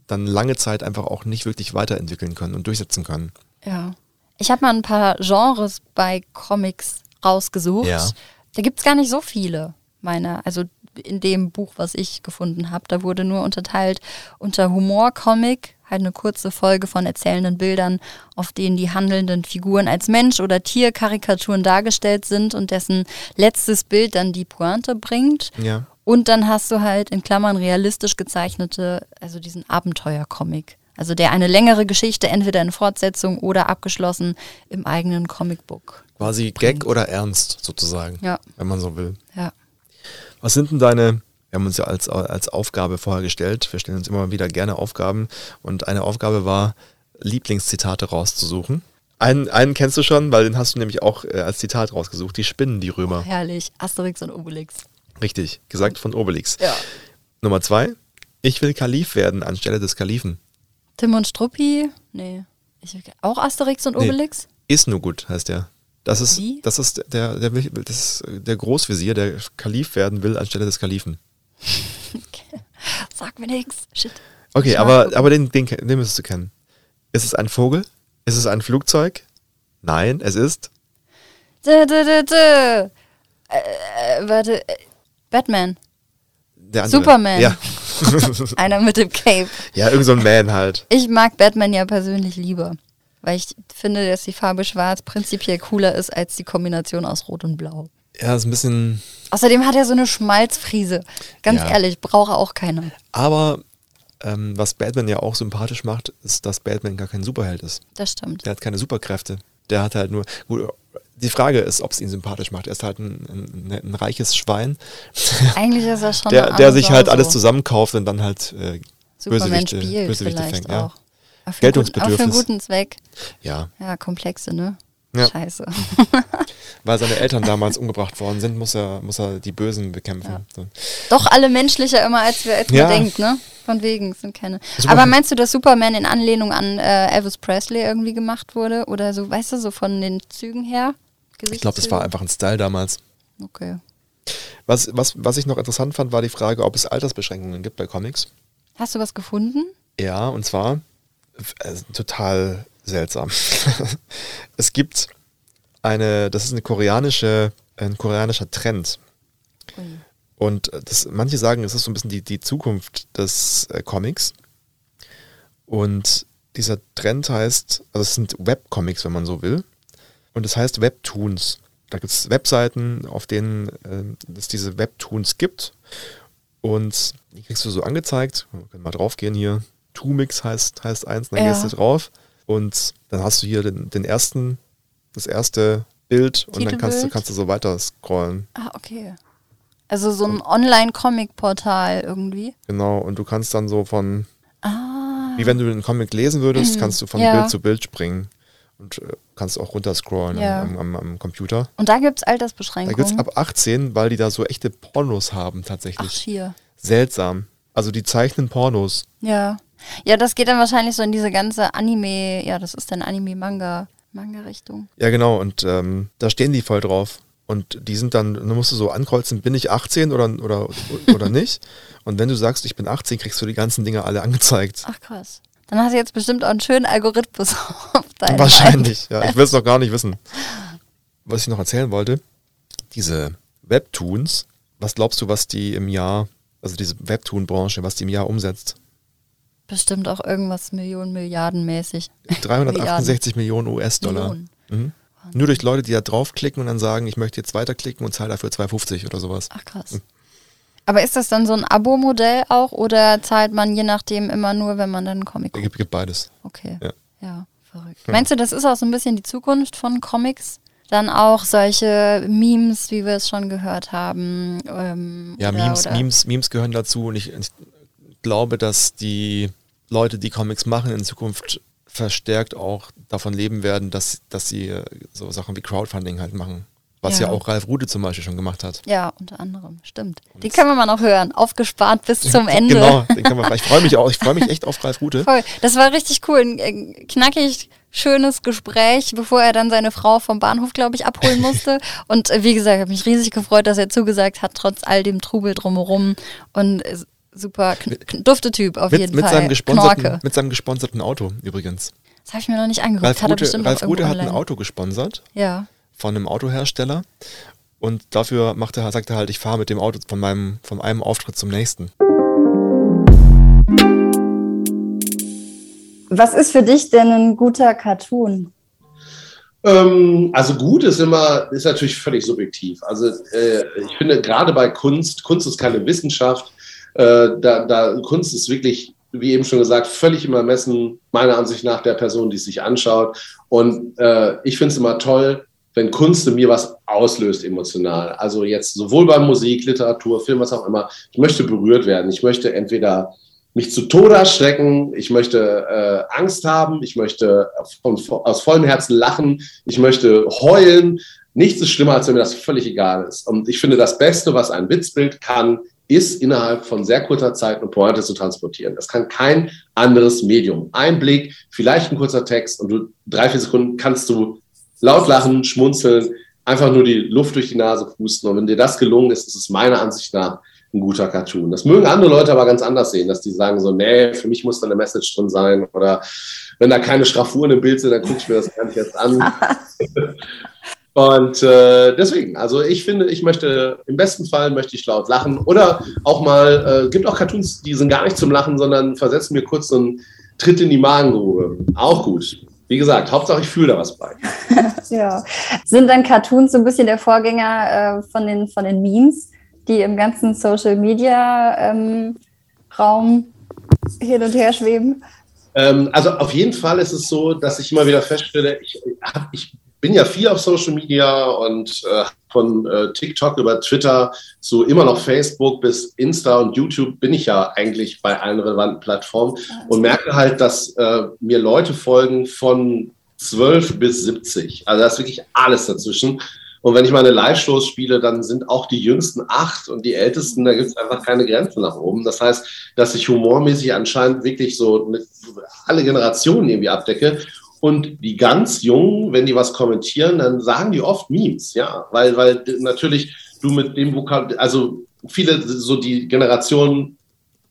dann lange Zeit einfach auch nicht wirklich weiterentwickeln können und durchsetzen können. Ja. Ich habe mal ein paar Genres bei Comics rausgesucht. Ja. Da gibt es gar nicht so viele, meine. Also in dem Buch, was ich gefunden habe. Da wurde nur unterteilt unter Humor-Comic, halt eine kurze Folge von erzählenden Bildern, auf denen die handelnden Figuren als Mensch- oder Tierkarikaturen dargestellt sind und dessen letztes Bild dann die Pointe bringt. Ja. Und dann hast du halt in Klammern realistisch gezeichnete, also diesen Abenteuer-Comic. Also der eine längere Geschichte, entweder in Fortsetzung oder abgeschlossen im eigenen Comicbook. Quasi Gag oder Ernst sozusagen, Ja, wenn man so will. ja. Was sind denn deine, wir haben uns ja als, als Aufgabe vorher gestellt, wir stellen uns immer wieder gerne Aufgaben und eine Aufgabe war, Lieblingszitate rauszusuchen. Einen, einen kennst du schon, weil den hast du nämlich auch äh, als Zitat rausgesucht, die Spinnen, die Römer. Herrlich. Asterix und Obelix. Richtig, gesagt von Obelix. Ja. Nummer zwei, ich will Kalif werden anstelle des Kalifen. Tim und Struppi? Nee. Ich, auch Asterix und Nee. Obelix? Ist nur gut, heißt der. Das ist, Wie? das ist der, der, das ist der Großvisier, der Kalif werden will anstelle des Kalifen. Sag mir nix. Shit. Okay, Ich aber, aber den, den, den müsstest du kennen. Ist es ein Vogel? Ist es ein Flugzeug? Nein, es ist. Dö, dö, dö, dö. Äh, warte. Batman. Superman. Ja. Einer mit dem Cape. ja, irgend so ein Man halt. Ich mag Batman ja persönlich lieber. Weil ich finde, dass die Farbe schwarz prinzipiell cooler ist als die Kombination aus Rot und Blau. Ja, ist ein bisschen. Außerdem hat er so eine Schmalzfriese. Ganz Ja. ehrlich, brauche auch keine. Aber ähm, was Batman ja auch sympathisch macht, ist, dass Batman gar kein Superheld ist. Das stimmt. Der hat keine Superkräfte. Der hat halt nur. Gut, die Frage ist, ob es ihn sympathisch macht. Er ist halt ein, ein, ein reiches Schwein, Eigentlich ist er schon der, der sich halt Sau alles so. zusammenkauft und dann halt äh, Superman Bösewichte, spielt Bösewichte vielleicht fängt. Ja. auch. Für, einen guten, aber für einen Geltungsbedürfnis. guten Zweck. ja, Ja, komplexe, ne? Ja. Scheiße. weil seine Eltern damals umgebracht worden sind, muss er, muss er die Bösen bekämpfen. So. Doch alle menschlicher immer, als, wir, als Ja. man denkt, ne? Von wegen, es sind keine. Superman- Aber meinst du, dass Superman in Anlehnung an äh, Elvis Presley irgendwie gemacht wurde? Oder so, weißt du, so von den Zügen her? Ich glaube, das war einfach ein Style damals. Okay. Was, was, was ich noch interessant fand, war die Frage, ob es Altersbeschränkungen gibt bei Comics. Hast du was gefunden? Ja, und zwar äh, total seltsam. es gibt eine, das ist eine koreanische, ein koreanischer Trend. Ui. Und das, manche sagen, es ist so ein bisschen die, die Zukunft des äh, Comics. Und dieser Trend heißt, also es sind Webcomics, wenn man so will. Und es heißt Webtoons. Da gibt es Webseiten, auf denen äh, es diese Webtoons gibt. Und die kriegst du so angezeigt. Wir können mal draufgehen hier. Tumix heißt, heißt eins, dann Ja. gehst du drauf. Und dann hast du hier den, den ersten, das erste Bild und dann kannst du, kannst du so weiter scrollen. Ah, okay. Also so ein Online-Comic-Portal irgendwie. Genau, und du kannst dann so von, Ah. wie wenn du einen Comic lesen würdest, kannst du von Ja. Bild zu Bild springen und äh, kannst auch runterscrollen Ja. am, am, am Computer. Und da gibt es Da Altersbeschränkungen. gibt es ab 18, weil die da so echte Pornos haben Ach, tatsächlich. hier. Seltsam. Also die zeichnen Pornos. Ja. Ja, das geht dann wahrscheinlich so in diese ganze Anime, ja, das ist dann Anime-Manga, Manga-Richtung. Ja, genau, und ähm, da stehen die voll drauf. Und die sind dann, dann musst du so ankreuzen, bin ich 18 oder, oder, oder nicht? Und wenn du sagst, ich bin 18, kriegst du die ganzen Dinge alle angezeigt. Ach krass. Dann hast du jetzt bestimmt auch einen schönen Algorithmus auf deinem Wahrscheinlich, ja. Ich will es noch gar nicht wissen. Was ich noch erzählen wollte, diese Webtoons, was glaubst du, was die im Jahr, also diese Webtoon-Branche, was die im Jahr umsetzt? Bestimmt auch irgendwas Millionen, Milliarden mäßig. 368 Millionen US-Dollar. Mhm. Nur durch Leute, die da draufklicken und dann sagen, ich möchte jetzt weiterklicken und zahle dafür 2,50 oder sowas. Ach krass. Aber ist das dann so ein Abo-Modell auch oder zahlt man je nachdem immer nur, wenn man dann einen Comic Es guckt? gibt, gibt beides. Okay. Ja. Ja, verrückt. Meinst du, das ist auch so ein bisschen die Zukunft von Comics? Dann auch solche Memes, wie wir es schon gehört haben. Ähm, Ja, oder- Memes, oder- Memes, Memes gehören dazu und ich, ich glaube, dass die Leute, die Comics machen, in Zukunft verstärkt auch davon leben werden, dass, dass sie äh, so Sachen wie Crowdfunding halt machen. Was ja, Ja. auch Ralf Rude zum Beispiel schon gemacht hat. Ja, unter anderem, stimmt. Die können wir mal noch hören. Aufgespart bis zum Ende. Genau, den kann man, ich freue mich auch, ich freue mich echt auf Ralf Rute. Voll. Das war richtig cool. Ein äh, knackig, schönes Gespräch, bevor er dann seine Frau vom Bahnhof, glaube ich, abholen musste. Und äh, wie gesagt, habe mich riesig gefreut, dass er zugesagt hat, trotz all dem Trubel drumherum. Und äh, super dufte Typ auf Mit, jeden mit, Fall. seinem gesponserten, Knorke. mit seinem gesponserten Auto übrigens. Das habe ich mir noch nicht angeguckt. Ralf hat Rute, bestimmt Ralf Rute hat ein. Auto gesponsert Ja. Von einem Autohersteller Und dafür macht er, sagt er halt, ich fahre mit dem Auto von meinem, von einem Auftritt zum nächsten. Was ist für dich denn ein guter Cartoon? Ähm, also gut ist immer, ist natürlich völlig subjektiv. Also äh, ich finde gerade bei Kunst, Kunst ist keine Wissenschaft, äh, da, da Kunst ist wirklich, wie eben schon gesagt, völlig im Ermessen, meiner Ansicht nach, der Person, die es sich anschaut. Und äh, ich finde es immer toll, wenn Kunst in mir was auslöst emotional. Also jetzt sowohl bei Musik, Literatur, Film, was auch immer. Ich möchte berührt werden. Ich möchte entweder mich zu Tode erschrecken, ich möchte äh, Angst haben, ich möchte von, aus vollem Herzen lachen, ich möchte heulen. Nichts ist schlimmer, als wenn mir das völlig egal ist. Und ich finde, das Beste, was ein Witzbild kann, ist innerhalb von sehr kurzer Zeit eine Pointe zu transportieren. Das kann kein anderes Medium. Ein Blick, vielleicht ein kurzer Text und du drei, vier Sekunden kannst du laut lachen, schmunzeln, einfach nur die Luft durch die Nase pusten. Und wenn dir das gelungen ist, ist es meiner Ansicht nach ein guter Cartoon. Das mögen andere Leute aber ganz anders sehen, dass die sagen so, nee, für mich muss da eine Message drin sein oder wenn da keine Schraffuren im Bild sind, dann gucke ich mir das gar nicht jetzt an. Und äh, deswegen, also ich finde, ich möchte, im besten Fall möchte ich laut lachen oder auch mal, äh, gibt auch Cartoons, die sind gar nicht zum Lachen, sondern versetzen mir kurz so einen Tritt in die Magengrube. Auch gut. Wie gesagt, Hauptsache ich fühle da was bei. ja. Sind dann Cartoons so ein bisschen der Vorgänger äh, von, den, von den Memes, die im ganzen Social Media ähm, Raum hin und her schweben? Ähm, also auf jeden Fall ist es so, dass ich immer wieder feststelle, ich, ich bin ja viel auf Social Media und äh, von äh, TikTok über Twitter zu immer noch Facebook bis Insta und YouTube bin ich ja eigentlich bei allen relevanten Plattformen und merke halt, dass äh, mir Leute folgen von 12 bis 70. Also da ist wirklich alles dazwischen. Und wenn ich meine Live-Shows spiele, dann sind auch die jüngsten acht und die ältesten, da gibt es einfach keine Grenze nach oben. Das heißt, dass ich humormäßig anscheinend wirklich so alle Generationen irgendwie abdecke. Und die ganz Jungen, wenn die was kommentieren, dann sagen die oft Memes, ja, weil, weil natürlich du mit dem Vokabel, also viele, so die Generation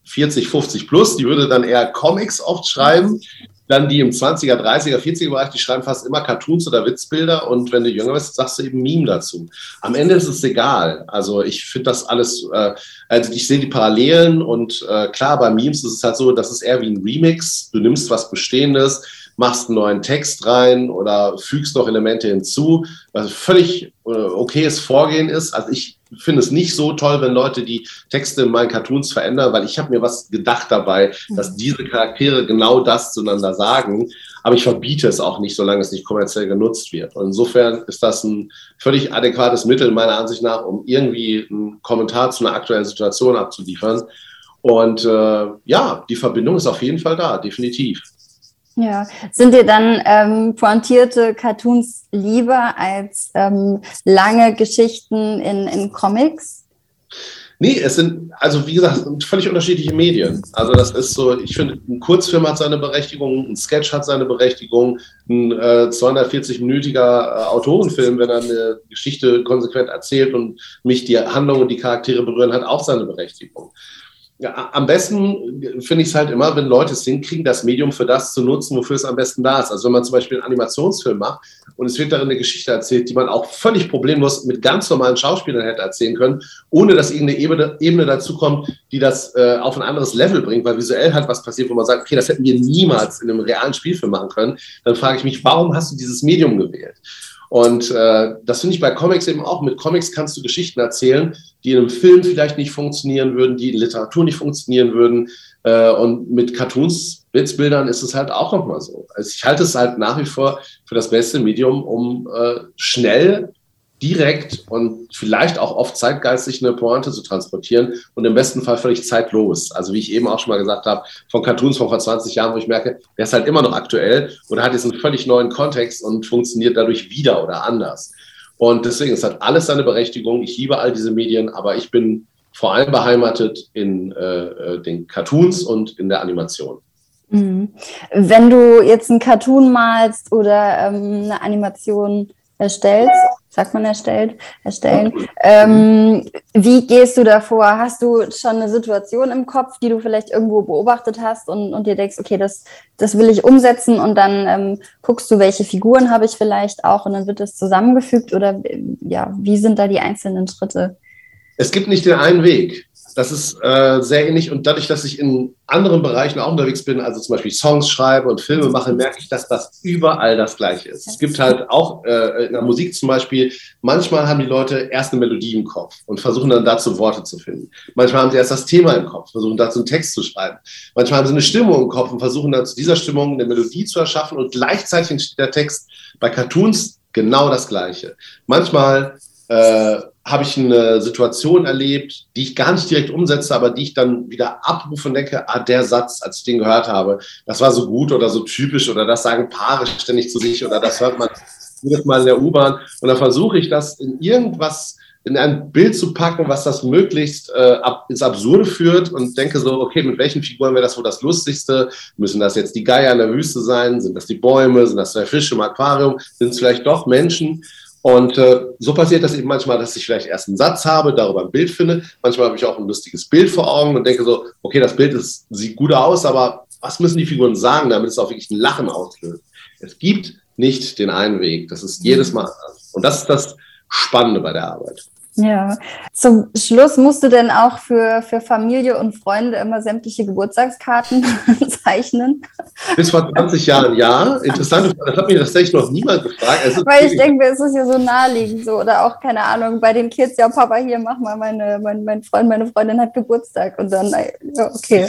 40, 50 plus, die würde dann eher Comics oft schreiben. Dann die im 20er, 30er, 40er Bereich, die schreiben fast immer Cartoons oder Witzbilder. Und wenn du jünger bist, sagst du eben Meme dazu. Am Ende ist es egal. Also ich finde das alles, äh, also ich sehe die Parallelen und äh, klar, bei Memes ist es halt so, das ist eher wie ein Remix. Du nimmst was Bestehendes, machst einen neuen Text rein oder fügst noch Elemente hinzu, was völlig äh, okayes Vorgehen ist. Also ich finde es nicht so toll, wenn Leute die Texte in meinen Cartoons verändern, weil ich habe mir was gedacht dabei, dass mhm. diese Charaktere genau das zueinander sagen. Aber ich verbiete es auch nicht, solange es nicht kommerziell genutzt wird. Und insofern ist das ein völlig adäquates Mittel meiner Ansicht nach, um irgendwie einen Kommentar zu einer aktuellen Situation abzuliefern. Und äh, ja, die Verbindung ist auf jeden Fall da, definitiv. Ja, sind dir dann ähm, pointierte Cartoons lieber als ähm, lange Geschichten in, in Comics? Nee, es sind, also wie gesagt, völlig unterschiedliche Medien. Also das ist so, ich finde, ein Kurzfilm hat seine Berechtigung, ein Sketch hat seine Berechtigung, ein äh, 240-minütiger äh, Autorenfilm, wenn er eine Geschichte konsequent erzählt und mich die Handlung und die Charaktere berühren, hat auch seine Berechtigung ja, am besten finde ich es halt immer, wenn Leute es hinkriegen, das Medium für das zu nutzen, wofür es am besten da ist. Also wenn man zum Beispiel einen Animationsfilm macht und es wird darin eine Geschichte erzählt, die man auch völlig problemlos mit ganz normalen Schauspielern hätte erzählen können, ohne dass irgendeine Ebene, Ebene dazu kommt, die das äh, auf ein anderes Level bringt, weil visuell halt was passiert, wo man sagt, okay, das hätten wir niemals in einem realen Spielfilm machen können, dann frage ich mich, warum hast du dieses Medium gewählt? Und äh, das finde ich bei Comics eben auch. Mit Comics kannst du Geschichten erzählen, die in einem Film vielleicht nicht funktionieren würden, die in Literatur nicht funktionieren würden. Äh, und mit Cartoons, Blitzbildern ist es halt auch nochmal so. Also ich halte es halt nach wie vor für das beste Medium, um äh, schnell direkt und vielleicht auch oft zeitgeistig eine Pointe zu transportieren und im besten Fall völlig zeitlos. Also wie ich eben auch schon mal gesagt habe, von Cartoons von vor 20 Jahren, wo ich merke, der ist halt immer noch aktuell oder hat jetzt einen völlig neuen Kontext und funktioniert dadurch wieder oder anders. Und deswegen, es hat alles seine Berechtigung. Ich liebe all diese Medien, aber ich bin vor allem beheimatet in äh, äh den Cartoons und in der Animation. Mhm. Wenn du jetzt einen Cartoon malst oder ähm, eine Animation erstellst, sagt man erstellt, erstellen. Ähm, wie gehst du davor? Hast du schon eine Situation im Kopf, die du vielleicht irgendwo beobachtet hast und, und dir denkst, okay, das, das will ich umsetzen und dann ähm, guckst du, welche Figuren habe ich vielleicht auch und dann wird das zusammengefügt oder ja, wie sind da die einzelnen Schritte? Es gibt nicht den einen Weg. Das ist äh, sehr ähnlich und dadurch, dass ich in anderen Bereichen auch unterwegs bin, also zum Beispiel Songs schreibe und Filme mache, merke ich, dass das überall das Gleiche ist. Es gibt halt auch äh, in der Musik zum Beispiel, manchmal haben die Leute erst eine Melodie im Kopf und versuchen dann dazu Worte zu finden. Manchmal haben sie erst das Thema im Kopf, versuchen dazu einen Text zu schreiben. Manchmal haben sie eine Stimmung im Kopf und versuchen dann zu dieser Stimmung eine Melodie zu erschaffen und gleichzeitig entsteht der Text bei Cartoons genau das Gleiche. Manchmal äh, habe ich eine Situation erlebt, die ich gar nicht direkt umsetze, aber die ich dann wieder abrufe und denke, ah, der Satz, als ich den gehört habe, das war so gut oder so typisch oder das sagen Paare ständig zu sich oder das hört man jedes Mal in der U-Bahn. Und dann versuche ich das in irgendwas, in ein Bild zu packen, was das möglichst äh, ab, ins Absurde führt und denke so, okay, mit welchen Figuren wäre das wohl das Lustigste? Müssen das jetzt die Geier in der Wüste sein? Sind das die Bäume? Sind das zwei Fische im Aquarium? Sind es vielleicht doch Menschen? Und äh, so passiert das eben manchmal, dass ich vielleicht erst einen Satz habe, darüber ein Bild finde. Manchmal habe ich auch ein lustiges Bild vor Augen und denke so, okay, das Bild ist, sieht gut aus, aber was müssen die Figuren sagen, damit es auch wirklich ein Lachen auslöst? Es gibt nicht den einen Weg. Das ist jedes Mal anders. Und das ist das Spannende bei der Arbeit. Ja, zum Schluss musst du denn auch für, für Familie und Freunde immer sämtliche Geburtstagskarten zeichnen? Bis vor 20 Jahren ja. Interessant, das hat mich tatsächlich noch niemand gefragt. Also, Weil ich denke, es ist ja so naheliegend so. Oder auch, keine Ahnung, bei den Kids, ja, Papa, hier, mach mal, meine, mein, mein Freund, meine Freundin hat Geburtstag. Und dann, ja, okay.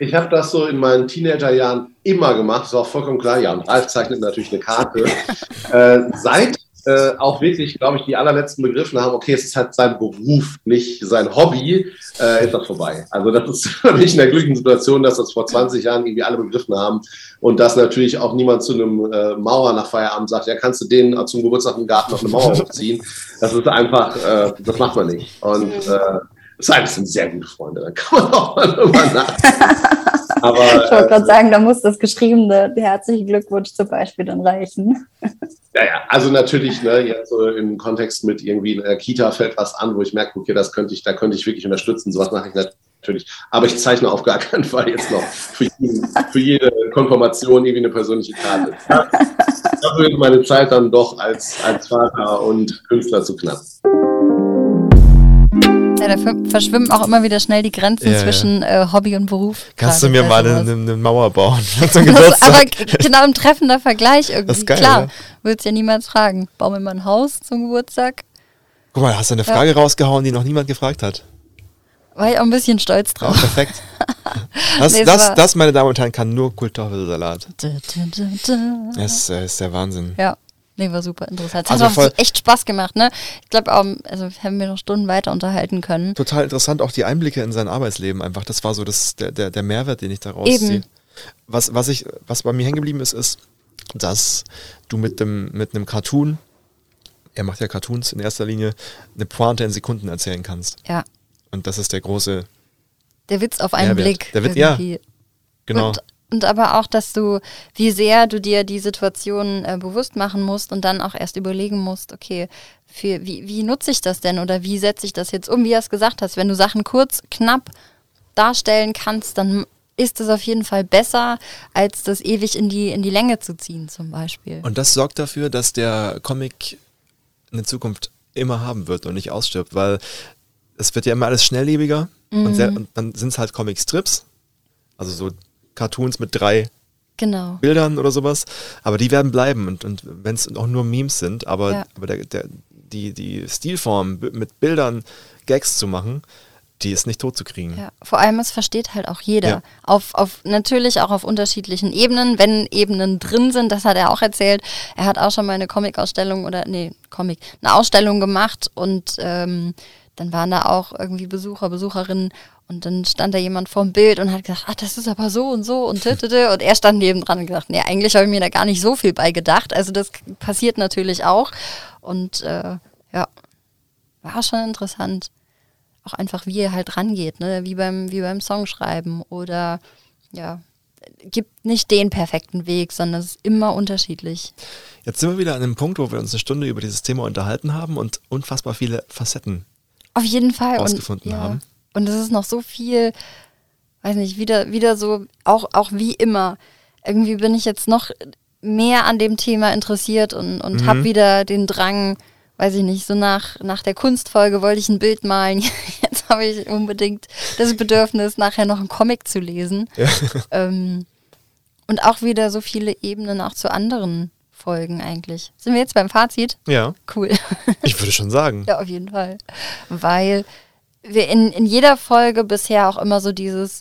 Ich habe hab das so in meinen Teenagerjahren immer gemacht, das war auch vollkommen klar. Ja, und Ralf zeichnet natürlich eine Karte. äh, seit äh, auch wirklich, glaube ich, die allerletzten begriffen haben, okay, es ist halt sein Beruf, nicht sein Hobby, äh, ist das vorbei. Also das ist mich in der glücklichen Situation, dass das vor 20 Jahren irgendwie alle begriffen haben und dass natürlich auch niemand zu einem äh, Mauer nach Feierabend sagt, ja, kannst du den zum Geburtstag im Garten auf eine Mauer hochziehen. Das ist einfach, äh, das macht man nicht. Und äh, das sind sehr gute Freunde, da kann man auch mal drüber nachdenken. Aber, ich wollte gerade sagen, da muss das geschriebene herzlichen Glückwunsch zum Beispiel dann reichen. Ja, ja, also natürlich, ne, jetzt so im Kontext mit irgendwie in der Kita fällt was an, wo ich merke, okay, das könnte ich, da könnte ich wirklich unterstützen. Sowas mache ich natürlich. Aber ich zeichne auf gar keinen Fall jetzt noch für, jeden, für jede Konfirmation irgendwie eine persönliche Karte. Dafür ist meine Zeit dann doch als, als Vater und Künstler zu knapp. Ja, da verschwimmen auch immer wieder schnell die Grenzen ja, zwischen äh, Hobby und Beruf. Kannst du mir mal eine, eine, Mauer bauen? das, aber genau ein treffender Vergleich irgendwie. Das ist geil, Klar, würdest ja niemals fragen. Bau mir mal ein Haus zum Geburtstag. Guck mal, hast du eine Frage rausgehauen, die noch niemand gefragt hat. War ich auch ein bisschen stolz drauf. Ja, perfekt. Das, nee, das, das, meine Damen und Herren, kann nur Kultoffelsalat. Das äh, ist der Wahnsinn. Ja. Nee, war super interessant. Es also hat auch echt Spaß gemacht, ne? Ich glaube, also haben wir noch Stunden weiter unterhalten können. Total interessant, auch die Einblicke in sein Arbeitsleben einfach. Das war so das, der, der, der Mehrwert, den ich daraus ziehe. Was, was, ich, was bei mir hängen geblieben ist, ist, dass du mit, dem, mit einem Cartoon, er macht ja Cartoons in erster Linie, eine Pointe in Sekunden erzählen kannst. Ja. Und das ist der große. Der Witz auf einen Mehrwert. Blick. Der Witz, ja. Genau. Und und aber auch, dass du, wie sehr du dir die Situation äh, bewusst machen musst und dann auch erst überlegen musst, okay, für, wie, wie nutze ich das denn oder wie setze ich das jetzt um, wie du es gesagt hast. Wenn du Sachen kurz, knapp darstellen kannst, dann ist es auf jeden Fall besser, als das ewig in die, in die Länge zu ziehen, zum Beispiel. Und das sorgt dafür, dass der Comic eine Zukunft immer haben wird und nicht ausstirbt, weil es wird ja immer alles schnelllebiger mhm. und, sehr, und dann sind es halt Comic-Strips, also so Cartoons mit drei genau. Bildern oder sowas. Aber die werden bleiben und, und wenn es auch nur Memes sind, aber, ja. aber der, der, die, die Stilform mit Bildern Gags zu machen, die ist nicht tot zu kriegen. Ja, vor allem, es versteht halt auch jeder. Ja. Auf, auf, natürlich auch auf unterschiedlichen Ebenen, wenn Ebenen drin sind, das hat er auch erzählt. Er hat auch schon mal eine Comic-Ausstellung oder, nee, Comic, eine Ausstellung gemacht und ähm, dann waren da auch irgendwie Besucher, Besucherinnen und dann stand da jemand vorm Bild und hat gesagt, ach, das ist aber so und so und tütete. Und er stand neben dran und gesagt, nee, eigentlich habe ich mir da gar nicht so viel bei gedacht. Also das passiert natürlich auch. Und äh, ja, war schon interessant. Auch einfach, wie er halt rangeht, ne? wie, beim, wie beim Songschreiben oder ja, gibt nicht den perfekten Weg, sondern es ist immer unterschiedlich. Jetzt sind wir wieder an einem Punkt, wo wir uns eine Stunde über dieses Thema unterhalten haben und unfassbar viele Facetten Auf jeden Fall. Ausgefunden und, haben. Und es ist noch so viel, weiß nicht, wieder, wieder so, auch, auch wie immer. Irgendwie bin ich jetzt noch mehr an dem Thema interessiert und, und Mhm. habe wieder den Drang, weiß ich nicht, so nach, nach der Kunstfolge wollte ich ein Bild malen. Jetzt habe ich unbedingt das Bedürfnis, nachher noch einen Comic zu lesen. Ähm, und auch wieder so viele Ebenen auch zu anderen Folgen eigentlich. Sind wir jetzt beim Fazit? Ja, Cool. ich würde schon sagen. Ja, auf jeden Fall. Weil in, in jeder Folge bisher auch immer so dieses,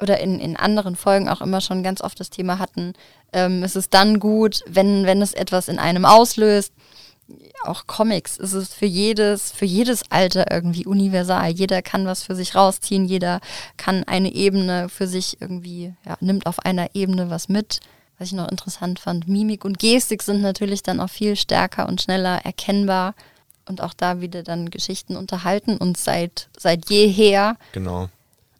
oder in, in anderen Folgen auch immer schon ganz oft das Thema hatten, ähm, es ist dann gut, wenn, wenn es etwas in einem auslöst. Auch Comics ist es für jedes, für jedes Alter irgendwie universal. Jeder kann was für sich rausziehen, jeder kann eine Ebene für sich irgendwie, ja, nimmt auf einer Ebene was mit. Was ich noch interessant fand, Mimik und Gestik sind natürlich dann auch viel stärker und schneller erkennbar und auch da wieder dann Geschichten unterhalten und seit, seit jeher Genau.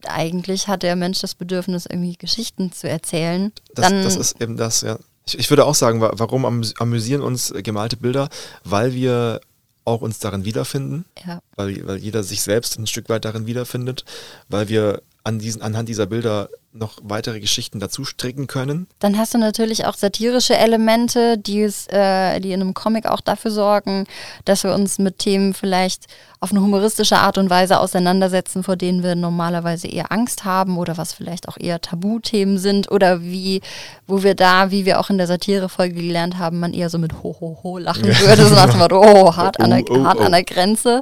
eigentlich hat der Mensch das Bedürfnis, irgendwie Geschichten zu erzählen. Das, dann, das ist eben das, ja. Ich, ich würde auch sagen, wa- warum amüs- amüsieren uns gemalte Bilder? Weil wir auch uns darin wiederfinden, ja, weil, weil jeder sich selbst ein Stück weit darin wiederfindet, weil wir an diesen, anhand dieser Bilder noch weitere Geschichten dazu stricken können. dann hast du natürlich auch satirische Elemente, die, es, äh, die in einem Comic auch dafür sorgen, dass wir uns mit Themen vielleicht auf eine humoristische Art und Weise auseinandersetzen, vor denen wir normalerweise eher Angst haben oder was vielleicht auch eher Tabuthemen sind oder wie, wo wir da, wie wir auch in der Satire-Folge gelernt haben, man eher so mit ho ho ho lachen würde, so nach dem Motto, oh, hart, an, der, Oh, oh, hart oh. an der Grenze.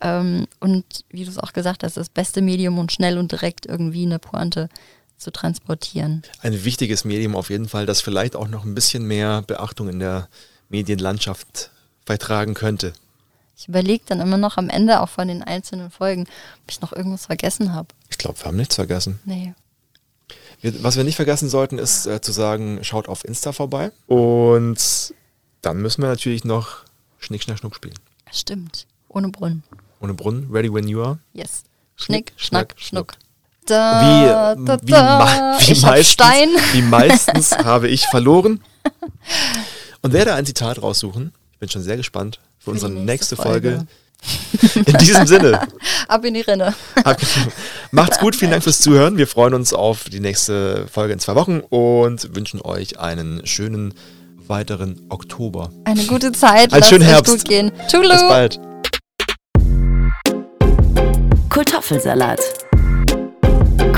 Ähm, und wie du es auch gesagt hast, das beste Medium und schnell und direkt irgendwie eine Pointe zu transportieren. Ein wichtiges Medium auf jeden Fall, das vielleicht auch noch ein bisschen mehr Beachtung in der Medienlandschaft beitragen könnte. Ich überlege dann immer noch am Ende auch von den einzelnen Folgen, ob ich noch irgendwas vergessen habe. Ich glaube, wir haben nichts vergessen. Nee. Wir, was wir nicht vergessen sollten, ist äh, zu sagen, schaut auf Insta vorbei. Und dann müssen wir natürlich noch Schnick, Schnack, Schnuck spielen. Stimmt. Ohne Brunnen. Ohne Brunnen, ready when you are. Yes. Schnick, Schnick, Schnack, Schnack, Schnuck. Wie, Da, da, wie, da. mei- wie, hab meistens, Stein. wie meistens habe ich verloren und werde ein Zitat raussuchen. Ich bin schon sehr gespannt für, unsere nächste nächste Folge. Folge. In diesem Sinne, Ab in die Rinne. macht's gut, vielen Dank fürs Zuhören. Wir freuen uns auf die nächste Folge in zwei Wochen und wünschen euch einen schönen weiteren Oktober. Eine gute Zeit. Einen schönen Herbst. gut gehen. Tschulu. Bis bald. Kartoffelsalat.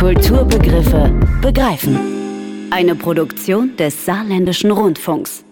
Kulturbegriffe begreifen. Eine Produktion des Saarländischen Rundfunks.